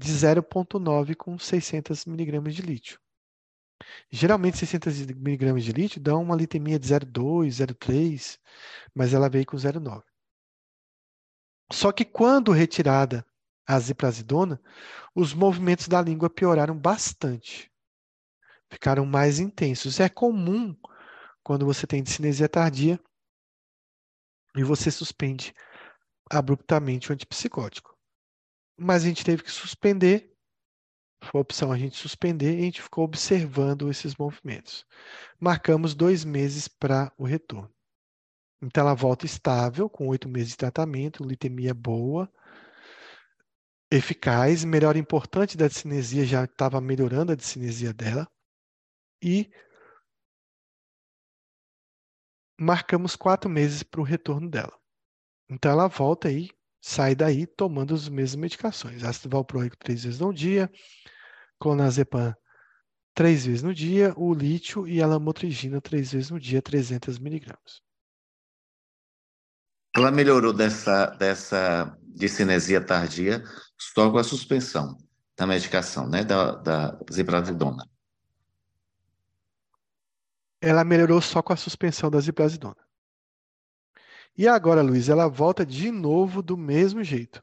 de 0,9 com 600 miligramas de lítio. Geralmente 600 miligramas de lítio dão uma litemia de 0,2, 0,3, mas ela veio com 0,9. Só que quando retirada a ziprasidona, os movimentos da língua pioraram bastante. Ficaram mais intensos. É comum quando você tem discinesia tardia e você suspende abruptamente o antipsicótico. Mas a gente teve que suspender, foi a opção a gente suspender e a gente ficou observando esses movimentos. Marcamos dois meses para o retorno. Então ela volta estável, com oito meses de tratamento, litemia boa, eficaz, melhora importante da discinesia, já estava melhorando a discinesia dela. E marcamos quatro meses para o retorno dela. Então ela volta aí, sai daí tomando as mesmas medicações. Ácido valproico três vezes no dia, clonazepam três vezes no dia, o lítio e a lamotrigina três vezes no dia, 300 miligramas. Ela melhorou dessa, dessa discinesia tardia só com a suspensão da medicação, né, da, da. Ela melhorou só com a suspensão da ziprasidona. E agora, Luiz, ela volta de novo do mesmo jeito.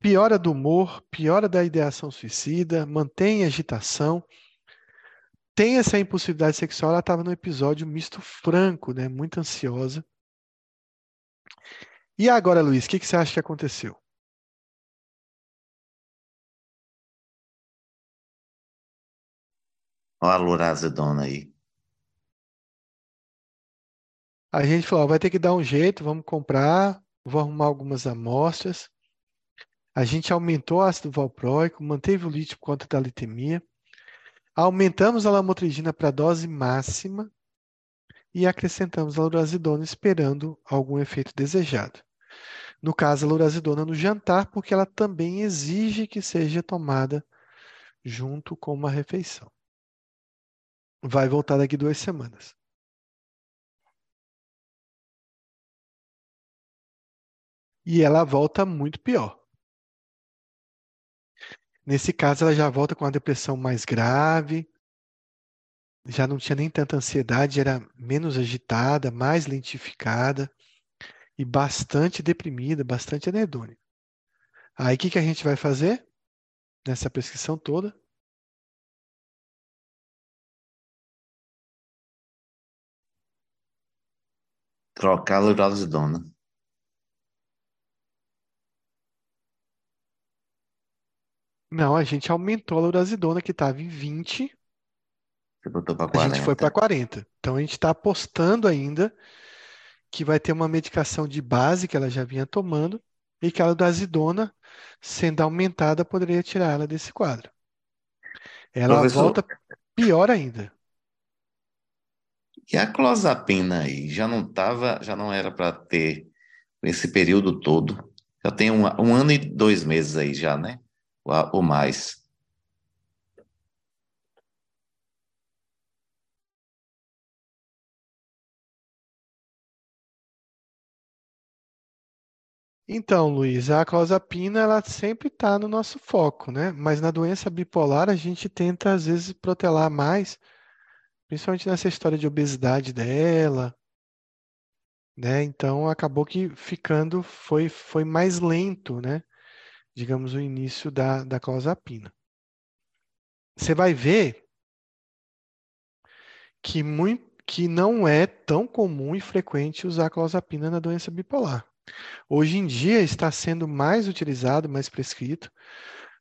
Piora do humor, piora da ideação suicida, mantém agitação, tem essa impulsividade sexual, ela estava no episódio misto franco, né? Muito ansiosa. E agora, Luiz, o que, que você acha que aconteceu? Olha a lurazidona aí. A gente falou, vai ter que dar um jeito, vamos comprar, vou arrumar algumas amostras. A gente aumentou o ácido valproico, manteve o lítio por conta da litemia. Aumentamos a lamotrigina para a dose máxima e acrescentamos a lurazidona esperando algum efeito desejado. No caso, a lurazidona no jantar, porque ela também exige que seja tomada junto com uma refeição. Vai voltar daqui duas semanas. E ela volta muito pior. Nesse caso, ela já volta com a depressão mais grave, já não tinha nem tanta ansiedade, era menos agitada, mais lentificada e bastante deprimida, bastante anedônica. Aí o que, que a gente vai fazer nessa prescrição toda? Trocar a lurazidona. Não, a gente aumentou a lurazidona, que estava em 20, Você botou para a gente foi para 40. 40. Então a gente está apostando ainda que vai ter uma medicação de base que ela já vinha tomando e que a lurazidona, sendo aumentada, poderia tirar ela desse quadro. Ela Professor, volta pior ainda. E a clozapina aí? Já não tava, já não era para ter esse período todo. Já tem um, um ano e dois meses aí já, né? Ou, mais. Então, Luiz, a clozapina ela sempre está no nosso foco, né? Mas na doença bipolar a gente tenta às vezes protelar mais, principalmente nessa história de obesidade dela, né? Então acabou que ficando foi foi mais lento, né? Digamos o início da da clozapina. Você vai ver que muito que não é tão comum e frequente usar clozapina na doença bipolar. Hoje em dia está sendo mais utilizado, mais prescrito,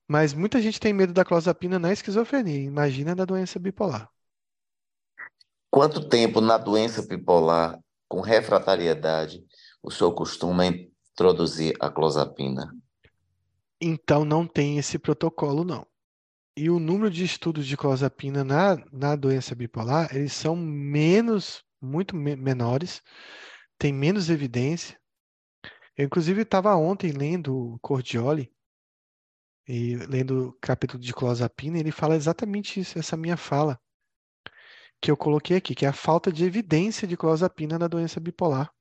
mas muita gente tem medo da clozapina na esquizofrenia, imagina na doença bipolar. Quanto tempo na doença bipolar com refratariedade o senhor costuma introduzir a clozapina? Então não tem esse protocolo, não. E o número de estudos de clozapina na, na doença bipolar, eles são menos, muito me- menores, tem menos evidência. Eu, inclusive, estava ontem lendo Cordioli, e lendo o capítulo de clozapina, ele fala exatamente isso, essa minha fala, que eu coloquei aqui, que é a falta de evidência de clozapina na doença bipolar,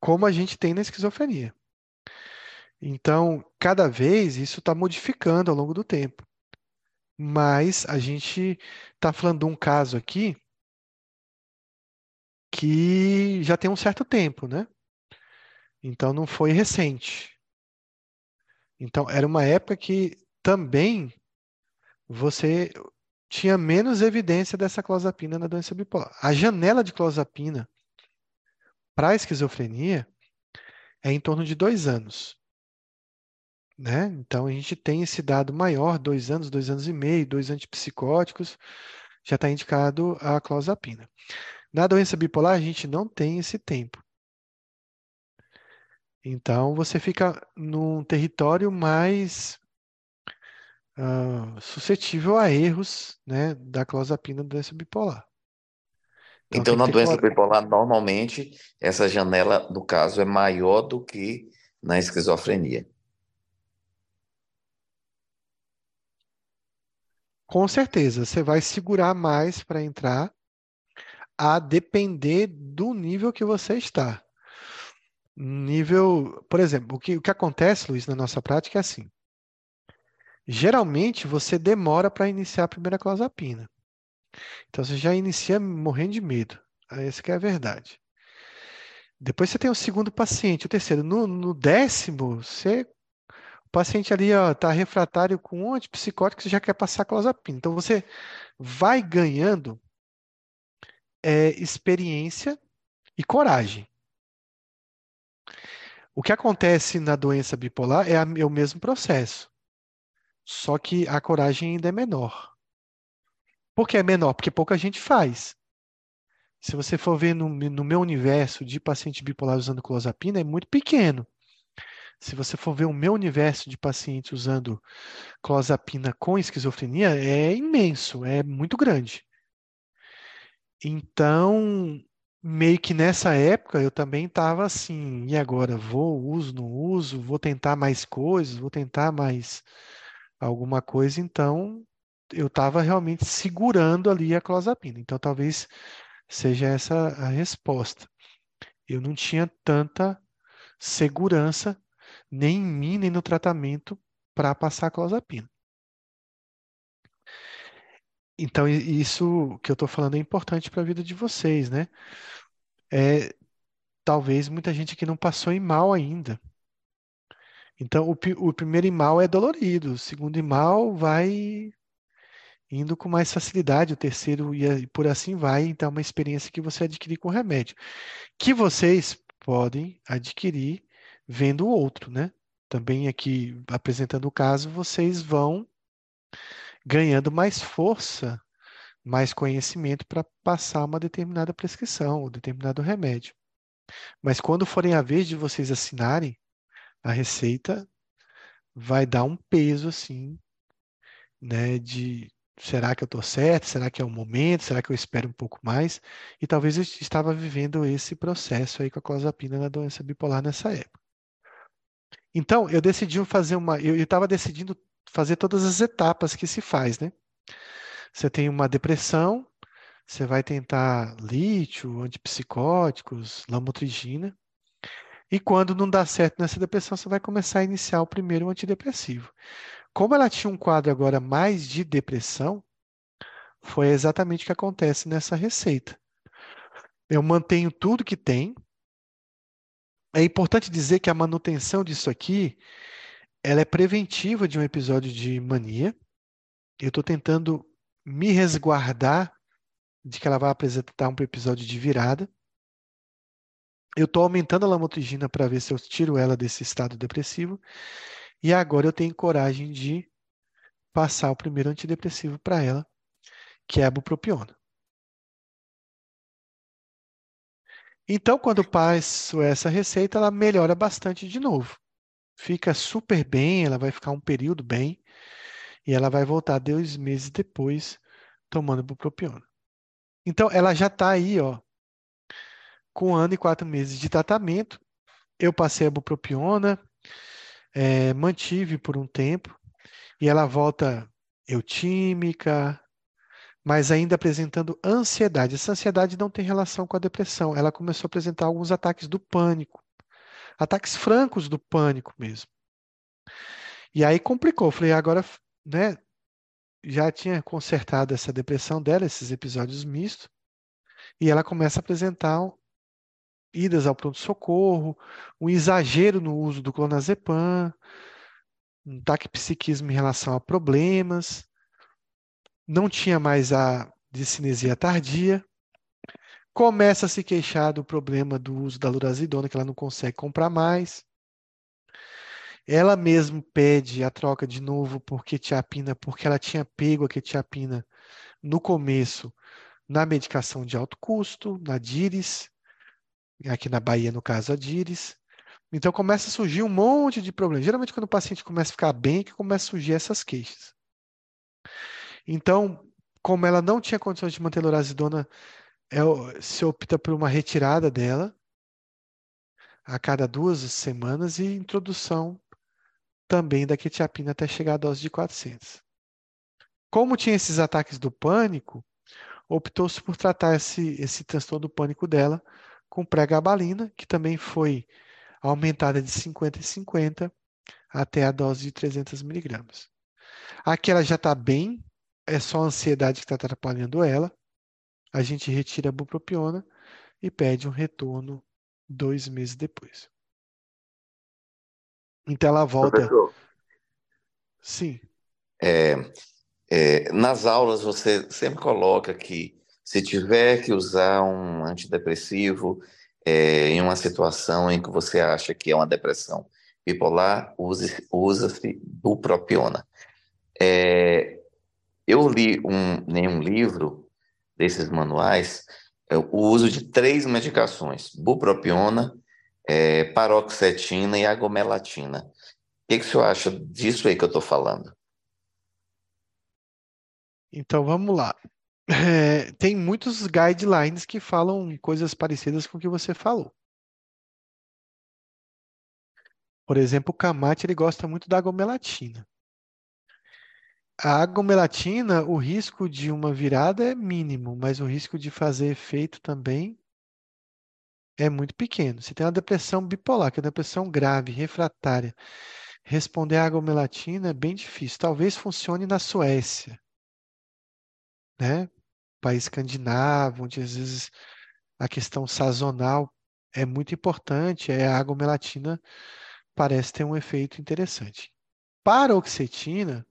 como a gente tem na esquizofrenia. Então, cada vez isso está modificando ao longo do tempo. Mas a gente está falando de um caso aqui que já tem um certo tempo, né? Então não foi recente. Então era uma época que também você tinha menos evidência dessa clozapina na doença bipolar. A janela de clozapina para esquizofrenia é em torno de dois anos. Né? Então a gente tem esse dado maior, dois anos, dois anos e meio, dois antipsicóticos, já está indicado a clozapina. Na doença bipolar, a gente não tem esse tempo. Então você fica num território mais uh, suscetível a erros né, da clozapina doença bipolar. Então, então na doença bipolar, normalmente, essa janela, no caso, é maior do que na esquizofrenia. Com certeza, você vai segurar mais para entrar, a depender do nível que você está. Nível, por exemplo, o que, o que acontece, Luiz, na nossa prática é assim. Geralmente você demora para iniciar a primeira clozapina. Então você já inicia morrendo de medo. Essa que é a verdade. Depois você tem o segundo paciente, o terceiro. No, no décimo, você, o paciente ali está refratário com um antipsicótico, você já quer passar clozapina. Então você vai ganhando é, experiência e coragem. O que acontece na doença bipolar é, a, é o mesmo processo, só que a coragem ainda é menor. Por que é menor? Porque pouca gente faz. Se você for ver no, no meu universo de paciente bipolar usando clozapina, é muito pequeno. Se você for ver o meu universo de pacientes usando clozapina com esquizofrenia, é imenso, é muito grande. Então, meio que nessa época eu também estava assim, e agora? Vou, uso, não uso, vou tentar mais coisas, vou tentar mais alguma coisa, então eu estava realmente segurando ali a clozapina. Então talvez seja essa a resposta. Eu não tinha tanta segurança nem em mim, nem no tratamento para passar a clozapina. Então, isso que eu estou falando é importante para a vida de vocês, né? É, talvez muita gente aqui não passou em mal ainda. Então, o, o primeiro mal é dolorido, o segundo mal vai indo com mais facilidade, o terceiro e por assim vai. Então, é uma experiência que você adquire com remédio, que vocês podem adquirir vendo o outro, né? Também aqui apresentando o caso, vocês vão ganhando mais força, mais conhecimento para passar uma determinada prescrição ou determinado remédio. Mas quando forem a vez de vocês assinarem, a receita vai dar um peso assim, né, de será que eu estou certo? Será que é o momento? Será que eu espero um pouco mais? E talvez eu estava vivendo esse processo aí com a clozapina na doença bipolar nessa época. Então, eu decidi fazer uma. Eu estava decidindo fazer todas as etapas que se faz, né? Você tem uma depressão, você vai tentar lítio, antipsicóticos, lamotrigina. E quando não dá certo nessa depressão, você vai começar a iniciar o primeiro antidepressivo. Como ela tinha um quadro agora mais de depressão, foi exatamente o que acontece nessa receita. Eu mantenho tudo que tem. É importante dizer que a manutenção disso aqui ela é preventiva de um episódio de mania. Eu estou tentando me resguardar de que ela vai apresentar um episódio de virada. Eu estou aumentando a lamotrigina para ver se eu tiro ela desse estado depressivo. E agora eu tenho coragem de passar o primeiro antidepressivo para ela, que é a bupropiona. Então, quando passo essa receita, ela melhora bastante de novo fica super bem, ela vai ficar um período bem e ela vai voltar dois meses depois tomando bupropiona. Então, ela já está aí, ó, com um ano e quatro meses de tratamento. Eu passei a bupropiona, é, mantive por um tempo e ela volta eutímica, mas ainda apresentando ansiedade. Essa ansiedade não tem relação com a depressão. Ela começou a apresentar alguns ataques do pânico ataques francos do pânico mesmo. E aí complicou. Falei, agora, né? Já tinha consertado essa depressão dela, esses episódios mistos, e ela começa a apresentar idas ao pronto-socorro, um exagero no uso do clonazepam, um taquipsiquismo em relação a problemas, não tinha mais a discinesia tardia, começa a se queixar do problema do uso da lurazidona, que ela não consegue comprar mais. Ela mesmo pede a troca de novo por quetiapina, porque ela tinha pego a quetiapina no começo na medicação de alto custo, na Dires, aqui na Bahia, no caso, a Dires. Então começa a surgir um monte de problemas. Geralmente, quando o paciente começa a ficar bem, que começa a surgir essas queixas. Então, como ela não tinha condições de manter lorazidona, é, se opta por uma retirada dela a cada duas semanas e introdução também da quetiapina até chegar à dose de 400. Como tinha esses ataques do pânico, optou-se por tratar esse, esse transtorno do pânico dela com pregabalina, que também foi aumentada de 50 em 50 até a dose de 300 miligramas. Aqui ela já está bem, é só a ansiedade que está atrapalhando ela. A gente retira a bupropiona e pede um retorno dois meses depois. Então ela volta. Professor, Sim. é, é, nas aulas você sempre coloca que se tiver que usar um antidepressivo é, em uma situação em que você acha que é uma depressão bipolar, use- usa-se bupropiona. É, eu li um, em um livro desses manuais é, o uso de três medicações: bupropiona, é, paroxetina e agomelatina. O que, que o senhor acha disso aí que eu estou falando? Então vamos lá. É, tem muitos guidelines que falam coisas parecidas com o que você falou. Por exemplo, o Camate ele gosta muito da agomelatina. A agomelatina, o risco de uma virada é mínimo, mas o risco de fazer efeito também é muito pequeno. Se tem uma depressão bipolar, que é uma depressão grave, refratária, responder à agomelatina é bem difícil. Talvez funcione na Suécia, né? País escandinavo, onde às vezes a questão sazonal é muito importante, é a agomelatina parece ter um efeito interessante. Paroxetina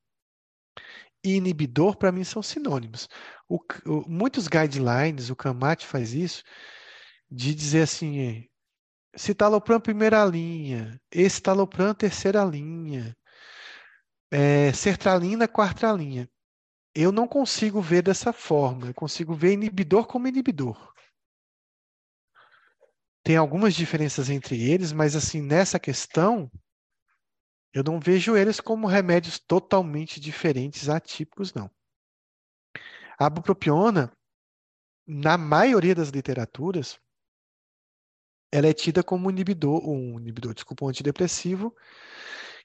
e inibidor, para mim, são sinônimos. O, o, muitos guidelines, o CAMAT faz isso, de dizer assim, citalopram primeira linha, escitalopram terceira linha, é, sertralina quarta linha. Eu não consigo ver dessa forma, eu consigo ver inibidor como inibidor. Tem algumas diferenças entre eles, mas assim, nessa questão, eu não vejo eles como remédios totalmente diferentes, atípicos, não. A bupropiona, na maioria das literaturas, ela é tida como inibidor, um inibidor, desculpa, um antidepressivo,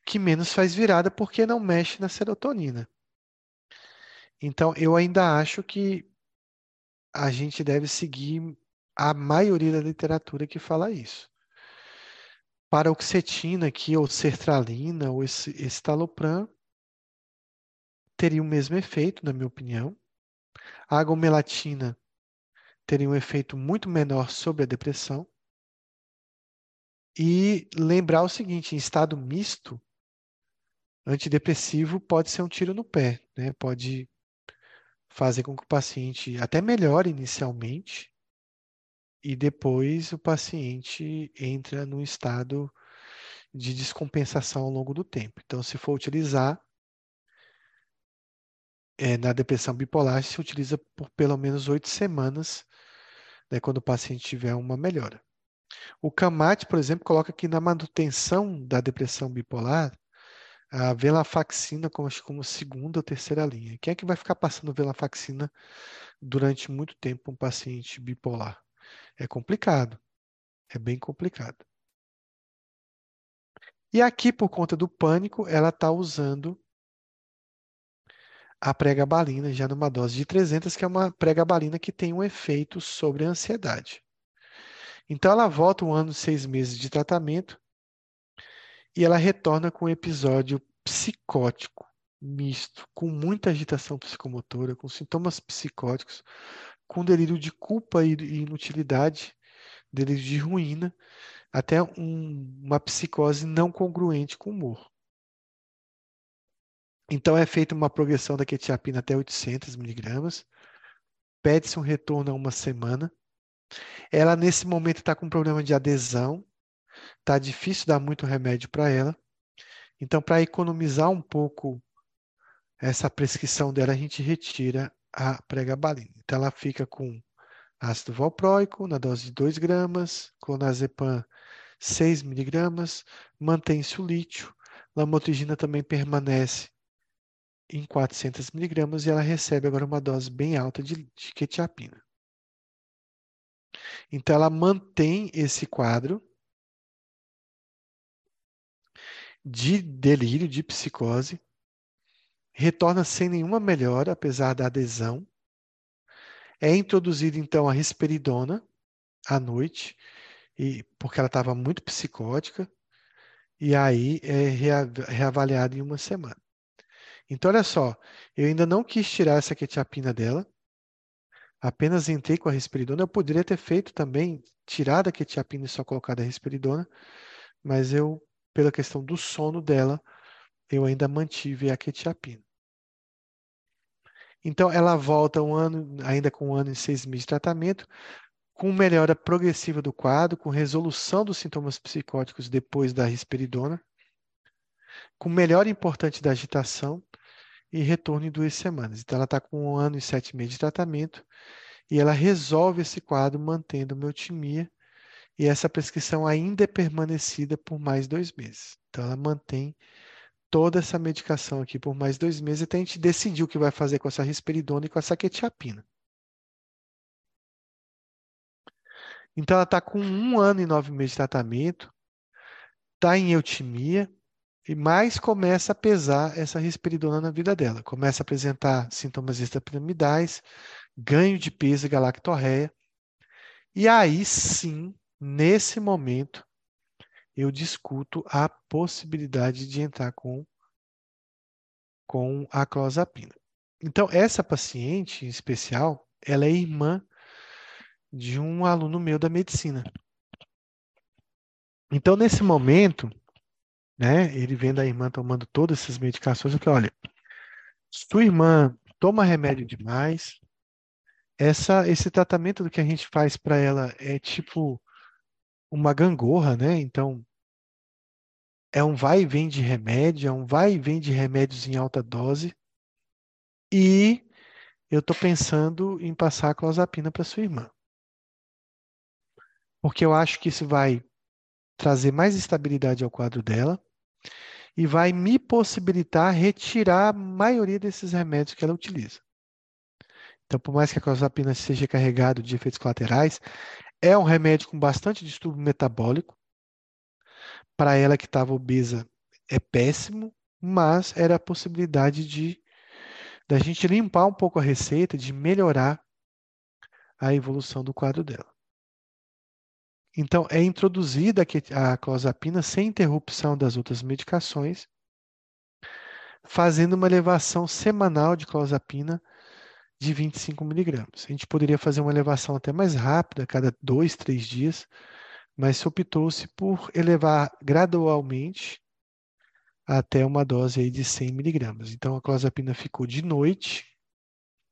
que menos faz virada porque não mexe na serotonina. Então, eu ainda acho que a gente deve seguir a maioria da literatura que fala isso. Paroxetina aqui, ou sertralina, ou esse estalopram, teria o mesmo efeito, na minha opinião. A agomelatina teria um efeito muito menor sobre a depressão. E lembrar o seguinte, em estado misto, antidepressivo pode ser um tiro no pé, né? Pode fazer com que o paciente até melhore inicialmente e depois o paciente entra num estado de descompensação ao longo do tempo. Então, se for utilizar é, na depressão bipolar, se utiliza por pelo menos oito semanas, né, quando o paciente tiver uma melhora. O CAMAT, por exemplo, coloca que na manutenção da depressão bipolar, a venlafaxina como, como segunda ou terceira linha. Quem é que vai ficar passando venlafaxina durante muito tempo um paciente bipolar? É complicado. É bem complicado. E aqui, por conta do pânico, ela está usando a pregabalina já numa dose de 300, que é uma pregabalina que tem um efeito sobre a ansiedade. Então, ela volta um ano e seis meses de tratamento e ela retorna com um episódio psicótico misto, com muita agitação psicomotora, com sintomas psicóticos, com delírio de culpa e inutilidade, delírio de ruína, até um, uma psicose não congruente com o humor. Então é feita uma progressão da quetiapina até 800 miligramas, pede-se um retorno a uma semana. Ela nesse momento está com problema de adesão, está difícil dar muito remédio para ela. Então, para economizar um pouco essa prescrição dela, a gente retira a pregabalina. Então, ela fica com ácido valproico na dose de 2 gramas, clonazepam 6 miligramas, mantém-se o lítio, lamotrigina também permanece em 400 miligramas e ela recebe agora uma dose bem alta de, de quetiapina. Então, ela mantém esse quadro de delírio, de psicose, retorna sem nenhuma melhora, apesar da adesão. É introduzida, então, a risperidona à noite, e, porque ela estava muito psicótica, e aí é reavaliada em uma semana. Então, olha só, eu ainda não quis tirar essa quetiapina dela, apenas entrei com a risperidona. Eu poderia ter feito também, tirado a quetiapina e só colocado a risperidona, mas eu, pela questão do sono dela, eu ainda mantive a quetiapina. Então, ela volta um ano, ainda com um ano e seis meses de tratamento, com melhora progressiva do quadro, com resolução dos sintomas psicóticos depois da risperidona, com melhora importante da agitação e retorno em duas semanas. Então, ela está com um ano e sete meses de tratamento e ela resolve esse quadro mantendo uma eutimia e essa prescrição ainda é permanecida por mais dois meses. Então, ela mantém toda essa medicação aqui por mais dois meses até a gente decidir o que vai fazer com essa risperidona e com essa quetiapina. Então, ela está com um ano e nove meses de tratamento, está em eutimia, e mais começa a pesar essa risperidona na vida dela. Começa a apresentar sintomas extrapiramidais, ganho de peso e galactorreia. E aí sim, nesse momento, eu discuto a possibilidade de entrar com, com a clozapina. Então, essa paciente em especial, ela é irmã de um aluno meu da medicina. Então, nesse momento, né? Ele vendo a irmã tomando todas essas medicações, eu falei, olha, sua irmã toma remédio demais, essa, esse tratamento do que a gente faz para ela é tipo uma gangorra, né? Então, é um vai e vem de remédio, é um vai e vem de remédios em alta dose, e eu estou pensando em passar a clozapina para sua irmã. Porque eu acho que isso vai trazer mais estabilidade ao quadro dela e vai me possibilitar retirar a maioria desses remédios que ela utiliza. Então, por mais que a clozapina seja carregado de efeitos colaterais, é um remédio com bastante distúrbio metabólico. Para ela que estava obesa, é péssimo, mas era a possibilidade de da gente limpar um pouco a receita, de melhorar a evolução do quadro dela. Então, é introduzida a clozapina sem interrupção das outras medicações, fazendo uma elevação semanal de clozapina de 25 miligramas. A gente poderia fazer uma elevação até mais rápida, cada dois, três dias, mas optou-se por elevar gradualmente até uma dose aí de 100 miligramas. Então, a clozapina ficou de noite,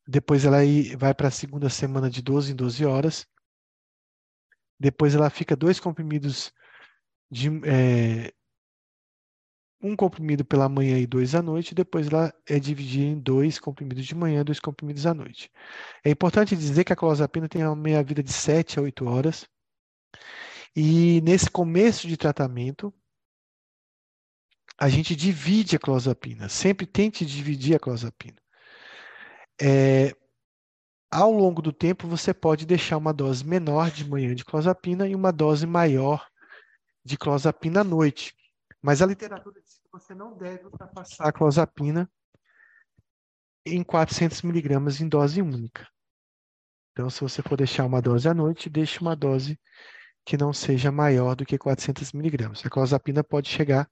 depois ela vai para a segunda semana de 12 em 12 horas, depois ela fica dois comprimidos de é, um comprimido pela manhã e dois à noite, depois ela é dividida em dois comprimidos de manhã e dois comprimidos à noite. É importante dizer que a clozapina tem uma meia-vida de 7 a 8 horas. E nesse começo de tratamento, a gente divide a clozapina. Sempre tente dividir a clozapina. É, ao longo do tempo, você pode deixar uma dose menor de manhã de clozapina e uma dose maior de clozapina à noite. Mas a literatura você não deve ultrapassar a clozapina em 400 miligramas em dose única. Então, se você for deixar uma dose à noite, deixe uma dose que não seja maior do que 400 miligramas. A clozapina pode chegar,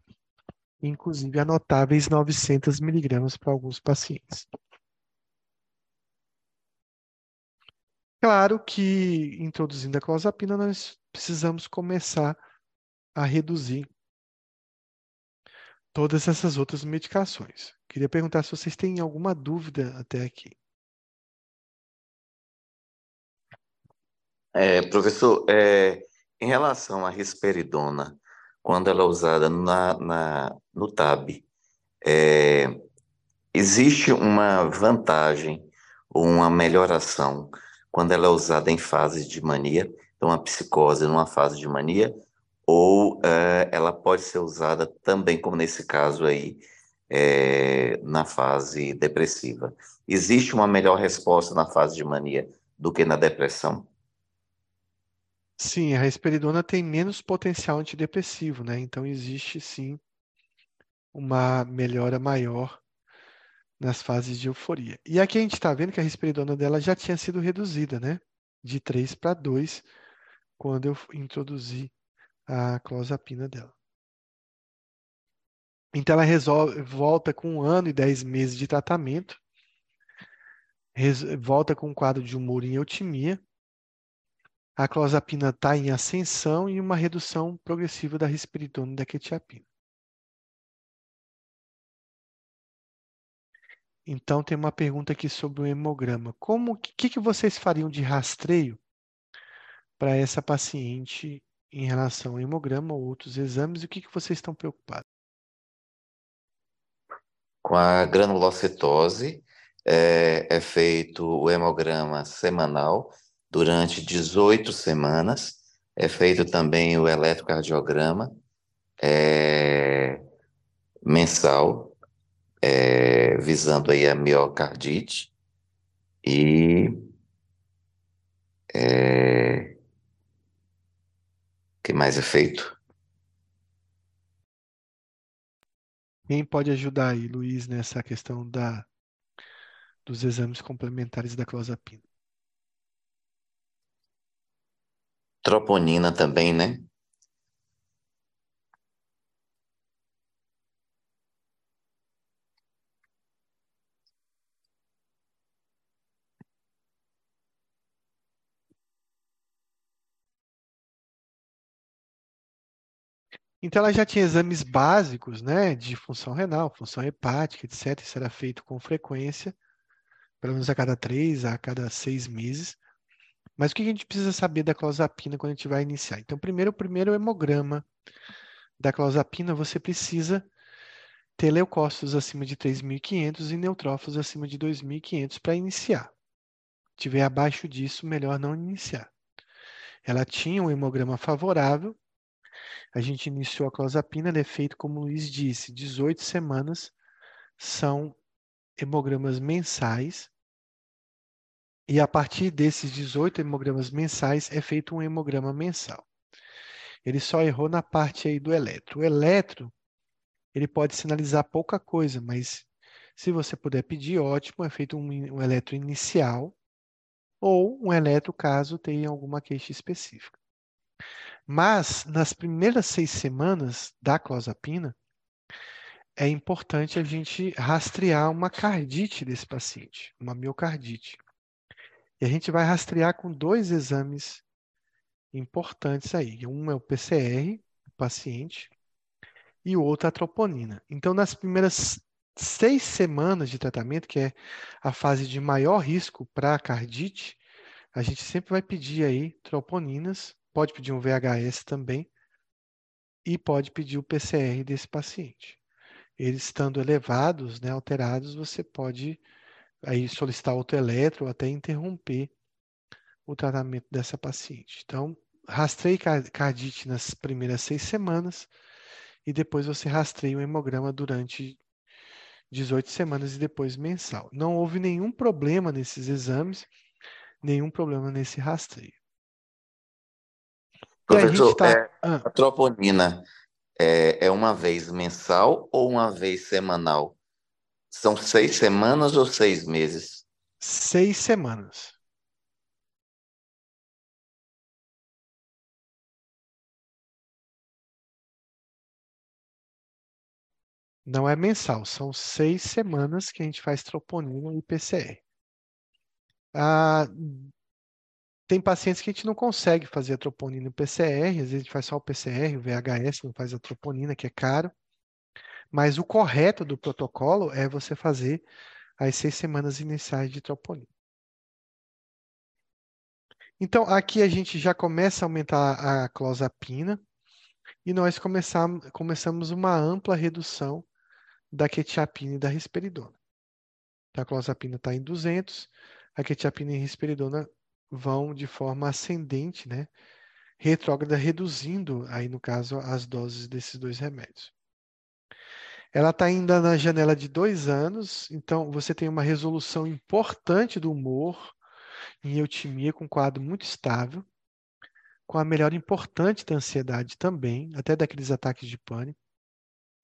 inclusive, a notáveis 900 miligramas para alguns pacientes. Claro que, introduzindo a clozapina, nós precisamos começar a reduzir todas essas outras medicações. Queria perguntar se vocês têm alguma dúvida até aqui. É, professor, é, em relação à risperidona, quando ela é usada na, na no TAB, é, existe uma vantagem ou uma melhoração quando ela é usada em fases de mania, então a psicose numa fase de mania, ou uh, ela pode ser usada também, como nesse caso aí, é, na fase depressiva. Existe uma melhor resposta na fase de mania do que na depressão? Sim, a risperidona tem menos potencial antidepressivo, né? Então existe sim uma melhora maior nas fases de euforia. E aqui a gente está vendo que a risperidona dela já tinha sido reduzida, né? De 3 para 2, quando eu introduzi a clozapina dela. Então ela resolve, volta com um ano e dez meses de tratamento, volta com um quadro de humor em eutimia, a clozapina está em ascensão e uma redução progressiva da risperidona e da quetiapina. Então tem uma pergunta aqui sobre o hemograma. Como que, que vocês fariam de rastreio para essa paciente em relação ao hemograma ou outros exames? O que, que vocês estão preocupados? Com a granulocitose, é, é feito o hemograma semanal durante 18 semanas. É feito também o eletrocardiograma é, mensal é, visando aí a miocardite e é, que mais é feito? Quem pode ajudar aí, Luiz, nessa questão da, dos exames complementares da clozapina? Troponina também, né? Então, ela já tinha exames básicos, né, de função renal, função hepática, etc. Isso era feito com frequência, pelo menos a cada três, a cada seis meses. Mas o que a gente precisa saber da clozapina quando a gente vai iniciar? Então, primeiro, o primeiro hemograma da clozapina, você precisa ter leucócitos acima de 3.500 e neutrófilos acima de 2.500 para iniciar. Se tiver abaixo disso, melhor não iniciar. Ela tinha um hemograma favorável, a gente iniciou a clozapina, ele é feito, como o Luiz disse, 18 semanas, são hemogramas mensais, e a partir desses 18 hemogramas mensais é feito um hemograma mensal. Ele só errou na parte aí do eletro. O eletro, ele pode sinalizar pouca coisa, mas se você puder pedir, ótimo, é feito um, um eletro inicial ou um eletro caso tenha alguma queixa específica. Mas, nas primeiras seis semanas da clozapina, é importante a gente rastrear uma cardite desse paciente, uma miocardite. E a gente vai rastrear com dois exames importantes aí. Um é o PCR do paciente e o outro a troponina. Então, nas primeiras seis semanas de tratamento, que é a fase de maior risco para a cardite, a gente sempre vai pedir aí troponinas pode pedir um VHS também e pode pedir o PCR desse paciente. Eles estando elevados, né, alterados, você pode aí solicitar outro eletro ou até interromper o tratamento dessa paciente. Então, rastreie cardite nas primeiras seis semanas e depois você rastreia o hemograma durante 18 semanas e depois mensal. Não houve nenhum problema nesses exames, nenhum problema nesse rastreio. Professor, a, tá... é, ah. a troponina é, é uma vez mensal ou uma vez semanal? São seis semanas ou seis meses? Seis semanas. Não é mensal, são seis semanas que a gente faz troponina e PCR. Ah, tem pacientes que a gente não consegue fazer a troponina no PCR, às vezes a gente faz só o PCR, o VHS, não faz a troponina, que é caro. Mas o correto do protocolo é você fazer as seis semanas iniciais de troponina. Então, aqui a gente já começa a aumentar a clozapina e nós começamos, começamos uma ampla redução da quetiapina e da risperidona. Então, a clozapina está em 200, a quetiapina e a risperidona vão de forma ascendente, né? retrógrada, reduzindo aí no caso as doses desses dois remédios. Ela está ainda na janela de dois anos, então você tem uma resolução importante do humor em eutimia com quadro muito estável, com a melhora importante da ansiedade também, até daqueles ataques de pânico.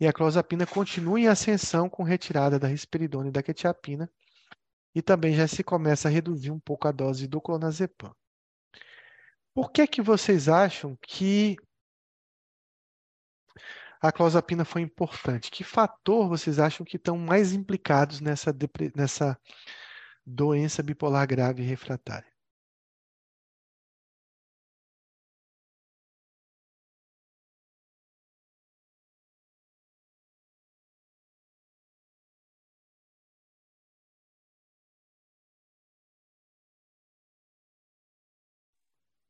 E a clozapina continua em ascensão com retirada da risperidona e da quetiapina, e também já se começa a reduzir um pouco a dose do clonazepam. Por que que vocês acham que a clozapina foi importante? Que fator vocês acham que estão mais implicados nessa, nessa doença bipolar grave e refratária?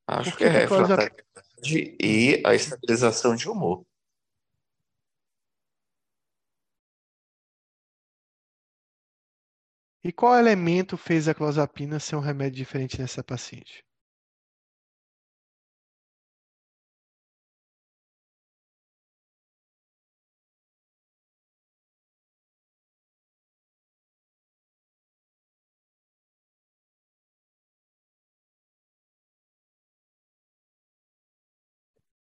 Acho que é refratariedade e a estabilização de humor. E qual elemento fez a clozapina ser um remédio diferente nessa paciente?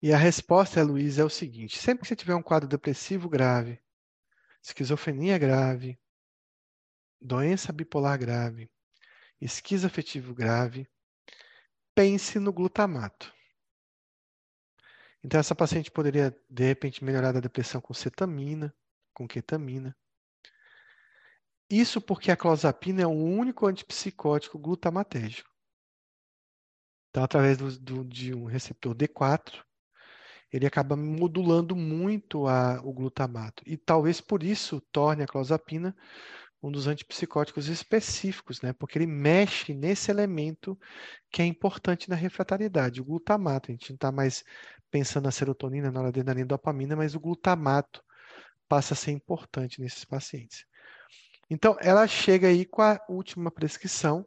E a resposta, Luiz, é o seguinte: sempre que você tiver um quadro depressivo grave, esquizofrenia grave, doença bipolar grave, esquizoafetivo grave, pense no glutamato. Então, essa paciente poderia, de repente, melhorar da depressão com cetamina, com ketamina. Isso porque a clozapina é o único antipsicótico glutamatérgico. Então, através do, do, de um receptor D4, ele acaba modulando muito a, o glutamato. E talvez por isso torne a clozapina um dos antipsicóticos específicos, né? Porque ele mexe nesse elemento que é importante na refratariedade, o glutamato. A gente não está mais pensando na serotonina, na noradrenalina dopamina, mas o glutamato passa a ser importante nesses pacientes. Então, ela chega aí com a última prescrição,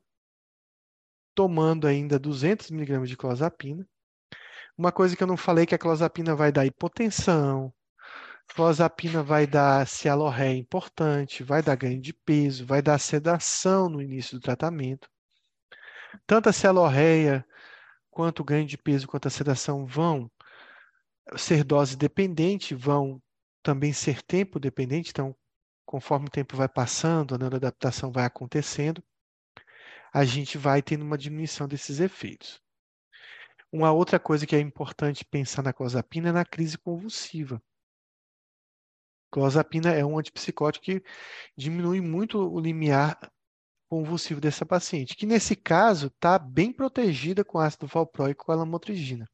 tomando ainda 200 miligramas de clozapina. Uma coisa que eu não falei que a clozapina vai dar hipotensão, Clozapina vai dar cialorreia importante, vai dar ganho de peso, vai dar sedação no início do tratamento. Tanto a cialorreia quanto o ganho de peso quanto a sedação vão ser dose dependente, vão também ser tempo dependente, então conforme o tempo vai passando, a neuroadaptação vai acontecendo, a gente vai tendo uma diminuição desses efeitos. Uma outra coisa que é importante pensar na clozapina é na crise convulsiva. Clozapina é um antipsicótico que diminui muito o limiar convulsivo dessa paciente, que nesse caso está bem protegida com ácido valproico a lamotrigina.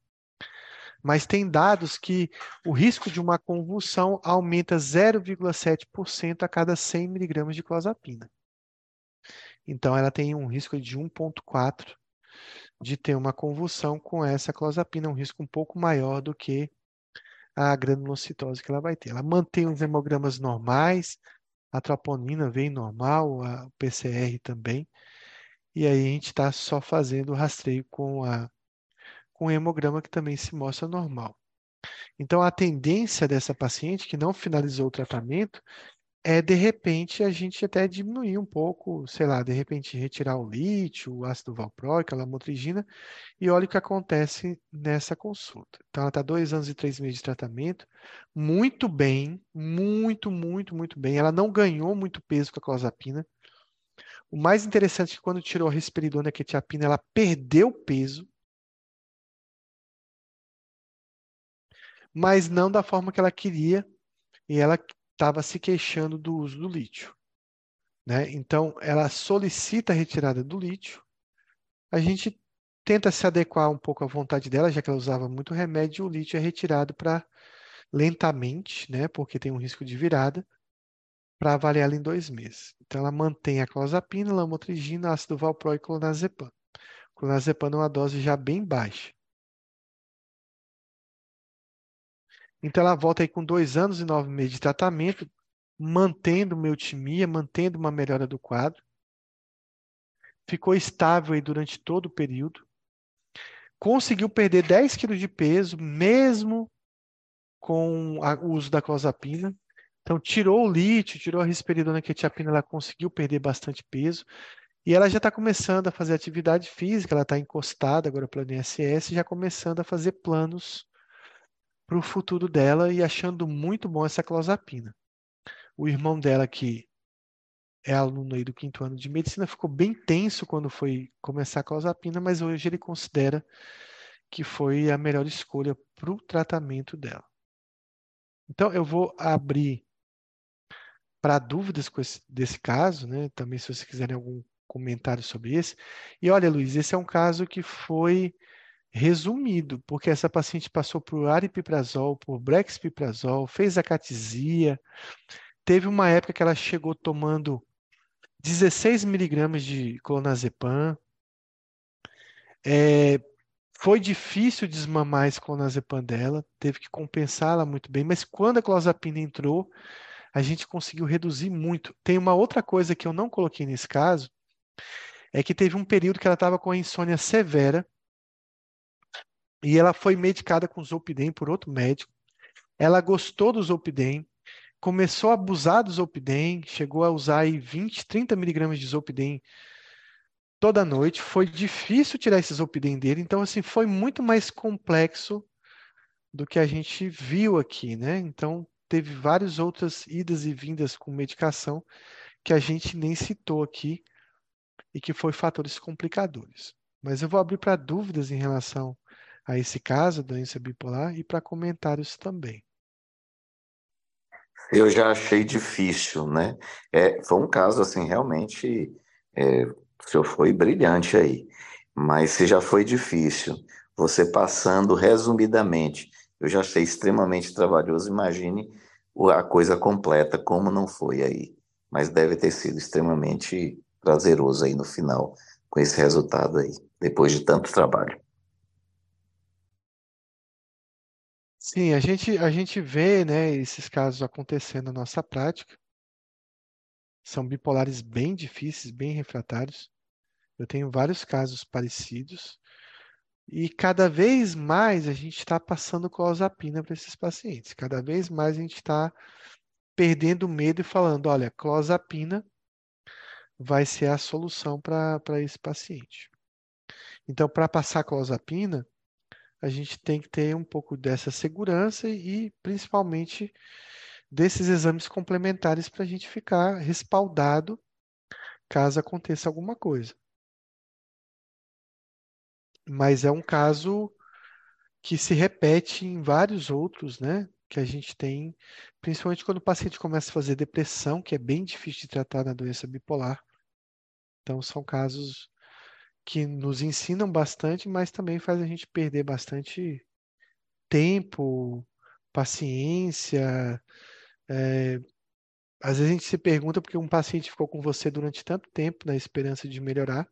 Mas tem dados que o risco de uma convulsão aumenta 0,7% a cada 100 miligramas de clozapina. Então, ela tem um risco de 1,4 de ter uma convulsão com essa clozapina, um risco um pouco maior do que a granulocitose que ela vai ter. Ela mantém os hemogramas normais, a troponina vem normal, a, PCR também, e aí a gente está só fazendo o rastreio com, a, com o hemograma que também se mostra normal. Então, a tendência dessa paciente que não finalizou o tratamento é, de repente, a gente até diminuir um pouco, sei lá, de repente retirar o lítio, o ácido valproico, a lamotrigina, e olha o que acontece nessa consulta. Então, ela está dois anos e três meses de tratamento, muito bem, muito, muito, muito bem. Ela não ganhou muito peso com a clozapina. O mais interessante é que quando tirou a risperidona e a quetiapina, ela perdeu peso, mas não da forma que ela queria, e ela estava se queixando do uso do lítio. Né? Então, ela solicita a retirada do lítio. A gente tenta se adequar um pouco à vontade dela, já que ela usava muito remédio, e o lítio é retirado para lentamente, né? porque tem um risco de virada, para avaliar ela em dois meses. Então, ela mantém a clozapina, lamotrigina, ácido valproico e clonazepam. Clonazepam é uma dose já bem baixa. Então ela volta aí com dois anos e nove meses de tratamento, mantendo uma eutimia, mantendo uma melhora do quadro. Ficou estável aí durante todo o período. conseguiu perder 10 quilos de peso, mesmo com o uso da clozapina. Então, tirou o lítio, tirou a risperidona, quetiapina, ela conseguiu perder bastante peso. E ela já está começando a fazer atividade física, ela está encostada agora pelo INSS, já começando a fazer planos para o futuro dela e achando muito bom essa clozapina. O irmão dela, que é aluno aí do quinto ano de medicina, ficou bem tenso quando foi começar a clozapina, mas hoje ele considera que foi a melhor escolha para o tratamento dela. Então, eu vou abrir para dúvidas esse, desse caso, né? Também, se vocês quiserem algum comentário sobre esse. E olha, Luiz, esse é um caso que foi resumido, porque essa paciente passou por aripiprazol, por brexpiprazol, fez acatesia. Teve uma época que ela chegou tomando 16 miligramas de clonazepam. É, foi difícil desmamar esse clonazepam dela, teve que compensá-la muito bem, mas quando a clozapina entrou, a gente conseguiu reduzir muito. Tem uma outra coisa que eu não coloquei nesse caso, é que teve um período que ela estava com a insônia severa, e ela foi medicada com Zolpidem por outro médico. Ela gostou do Zolpidem, começou a abusar do Zolpidem, chegou a usar aí 20, 30 miligramas de Zolpidem toda noite. Foi difícil tirar esse Zolpidem dele, então assim foi muito mais complexo do que a gente viu aqui, né? Então teve várias outras idas e vindas com medicação que a gente nem citou aqui e que foi fatores complicadores. Mas eu vou abrir para dúvidas em relação a esse caso, doença bipolar, e para comentários também. Eu já achei difícil, né? É, foi um caso, assim, realmente, é, o senhor foi brilhante aí, mas se já foi difícil, você passando resumidamente, eu já achei extremamente trabalhoso, imagine a coisa completa, como não foi aí. Mas deve ter sido extremamente prazeroso aí no final, com esse resultado aí, depois de tanto trabalho. Sim, a gente, a gente vê, né, esses casos acontecendo na nossa prática. São bipolares bem difíceis, bem refratários. Eu tenho vários casos parecidos. E cada vez mais a gente está passando clozapina para esses pacientes. Cada vez mais a gente está perdendo medo e falando, olha, clozapina vai ser a solução para esse paciente. Então, para passar clozapina, a gente tem que ter um pouco dessa segurança e, principalmente, desses exames complementares para a gente ficar respaldado caso aconteça alguma coisa. Mas é um caso que se repete em vários outros, né? Que a gente tem, principalmente quando o paciente começa a fazer depressão, que é bem difícil de tratar na doença bipolar. Então, são casos que nos ensinam bastante, mas também faz a gente perder bastante tempo, paciência. É, às vezes a gente se pergunta porque um paciente ficou com você durante tanto tempo na esperança de melhorar.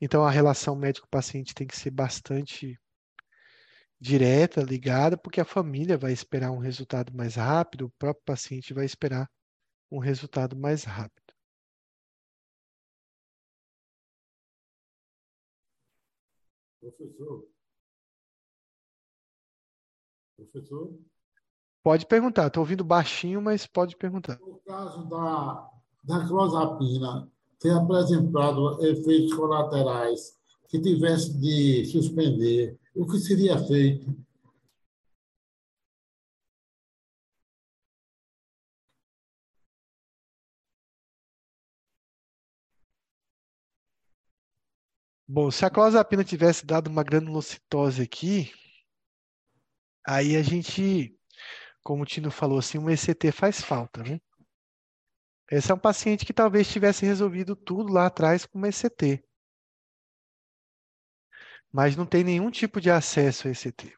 Então a relação médico-paciente tem que ser bastante direta, ligada, porque a família vai esperar um resultado mais rápido, o próprio paciente vai esperar um resultado mais rápido. Professor. Professor. Pode perguntar. Estou ouvindo baixinho, mas pode perguntar. No caso da, da clozapina ter apresentado efeitos colaterais que tivesse de suspender, o que seria feito? Bom, se a clozapina tivesse dado uma granulocitose aqui, aí a gente, como o Tino falou, assim, um ECT faz falta, né? Esse é um paciente que talvez tivesse resolvido tudo lá atrás com uma ECT. Mas não tem nenhum tipo de acesso a ECT.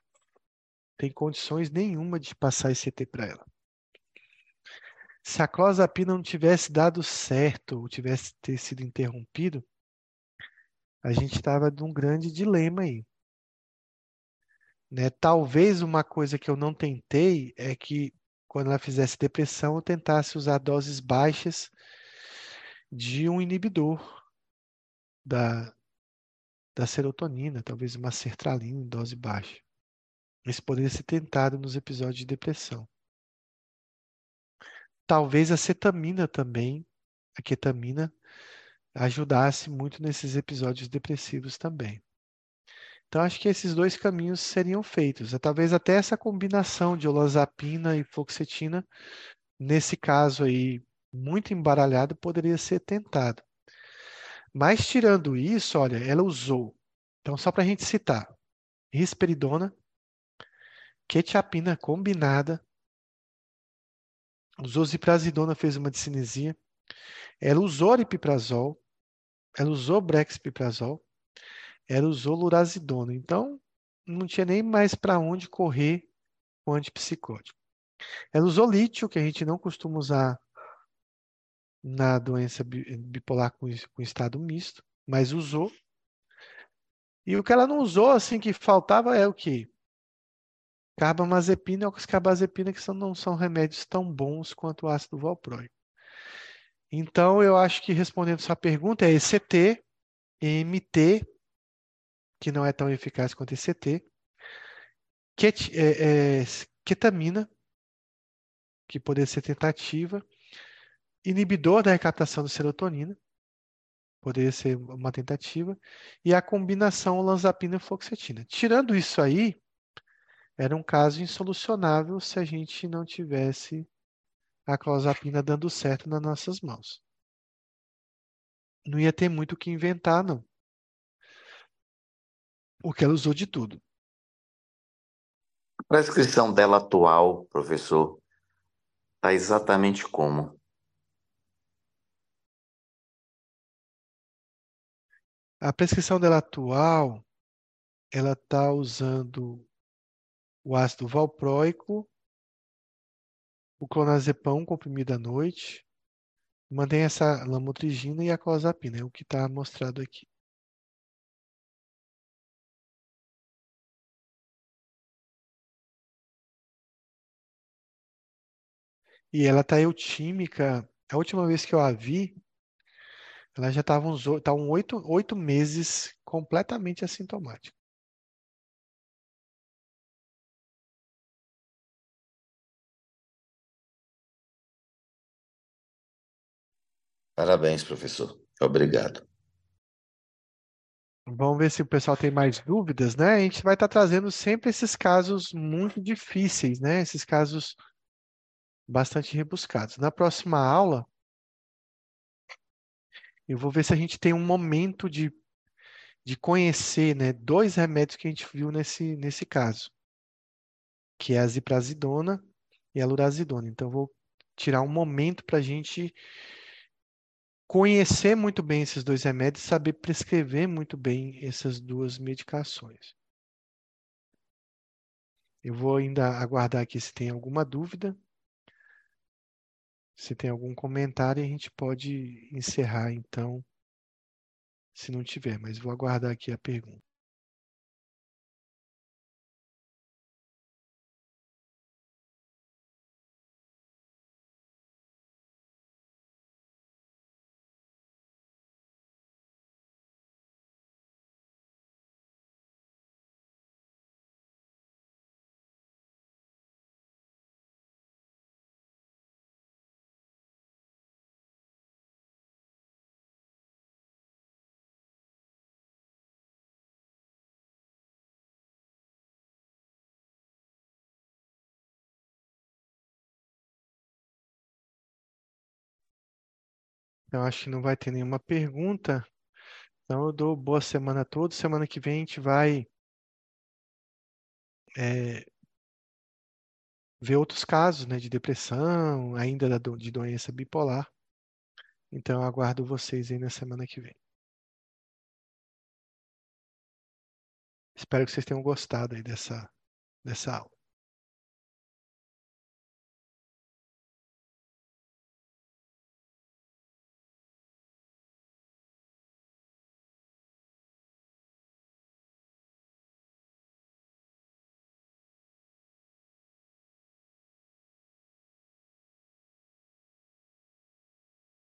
Tem condições nenhuma de passar ECT para ela. Se a clozapina não tivesse dado certo ou tivesse ter sido interrompido, a gente estava num grande dilema aí. Né? Talvez uma coisa que eu não tentei é que quando ela fizesse depressão, eu tentasse usar doses baixas de um inibidor da, da serotonina, talvez uma sertralina em dose baixa. Isso poderia ser tentado nos episódios de depressão. Talvez a cetamina também, a ketamina, ajudasse muito nesses episódios depressivos também. Então, acho que esses dois caminhos seriam feitos. Talvez até essa combinação de olazapina e fluoxetina, nesse caso aí, muito embaralhado, poderia ser tentado. Mas, tirando isso, olha, ela usou. Então, só para a gente citar: risperidona, quetiapina combinada, usou ziprasidona, fez uma discinesia, ela usou aripiprazol, ela usou brexpiprazol, ela usou lurazidona. Então, não tinha nem mais para onde correr com antipsicótico. Ela usou lítio, que a gente não costuma usar na doença bipolar com, com estado misto, mas usou. E o que ela não usou, assim, que faltava é o que? Carbamazepina e oxcarbazepina, que são, não são remédios tão bons quanto o ácido valproico. Então, eu acho que respondendo sua pergunta, é ECT, EMT, que não é tão eficaz quanto ECT, ket, é, é, ketamina, que poderia ser tentativa, inibidor da recaptação de serotonina, poderia ser uma tentativa, e a combinação lanzapina e fluoxetina. Tirando isso aí, era um caso insolucionável se a gente não tivesse a clozapina dando certo nas nossas mãos. Não ia ter muito o que inventar, não. Porque ela usou de tudo. A prescrição dela atual, professor, está exatamente como? A prescrição dela atual, ela está usando o ácido valproico o clonazepam comprimido à noite, mantém essa lamotrigina e a clozapina, é o que está mostrado aqui. E ela está eutímica. A última vez que eu a vi, ela já estava uns tá oito, oito meses completamente assintomática. Parabéns, professor. Obrigado. Vamos ver se o pessoal tem mais dúvidas, né? A gente vai estar trazendo sempre esses casos muito difíceis, né? Esses casos bastante rebuscados. Na próxima aula, eu vou ver se a gente tem um momento de, de conhecer, né, dois remédios que a gente viu nesse, nesse caso, que é a ziprasidona e a lurazidona. Então, eu vou tirar um momento para a gente conhecer muito bem esses dois remédios, saber prescrever muito bem essas duas medicações. Eu vou ainda aguardar aqui se tem alguma dúvida. Se tem algum comentário, a gente pode encerrar então, se não tiver, mas vou aguardar aqui a pergunta. Eu acho que não vai ter nenhuma pergunta. Então, eu dou boa semana a todos. Semana que vem a gente vai é, ver outros casos né, de depressão, ainda da, de doença bipolar. Então, eu aguardo vocês aí na semana que vem. Espero que vocês tenham gostado aí dessa, dessa aula.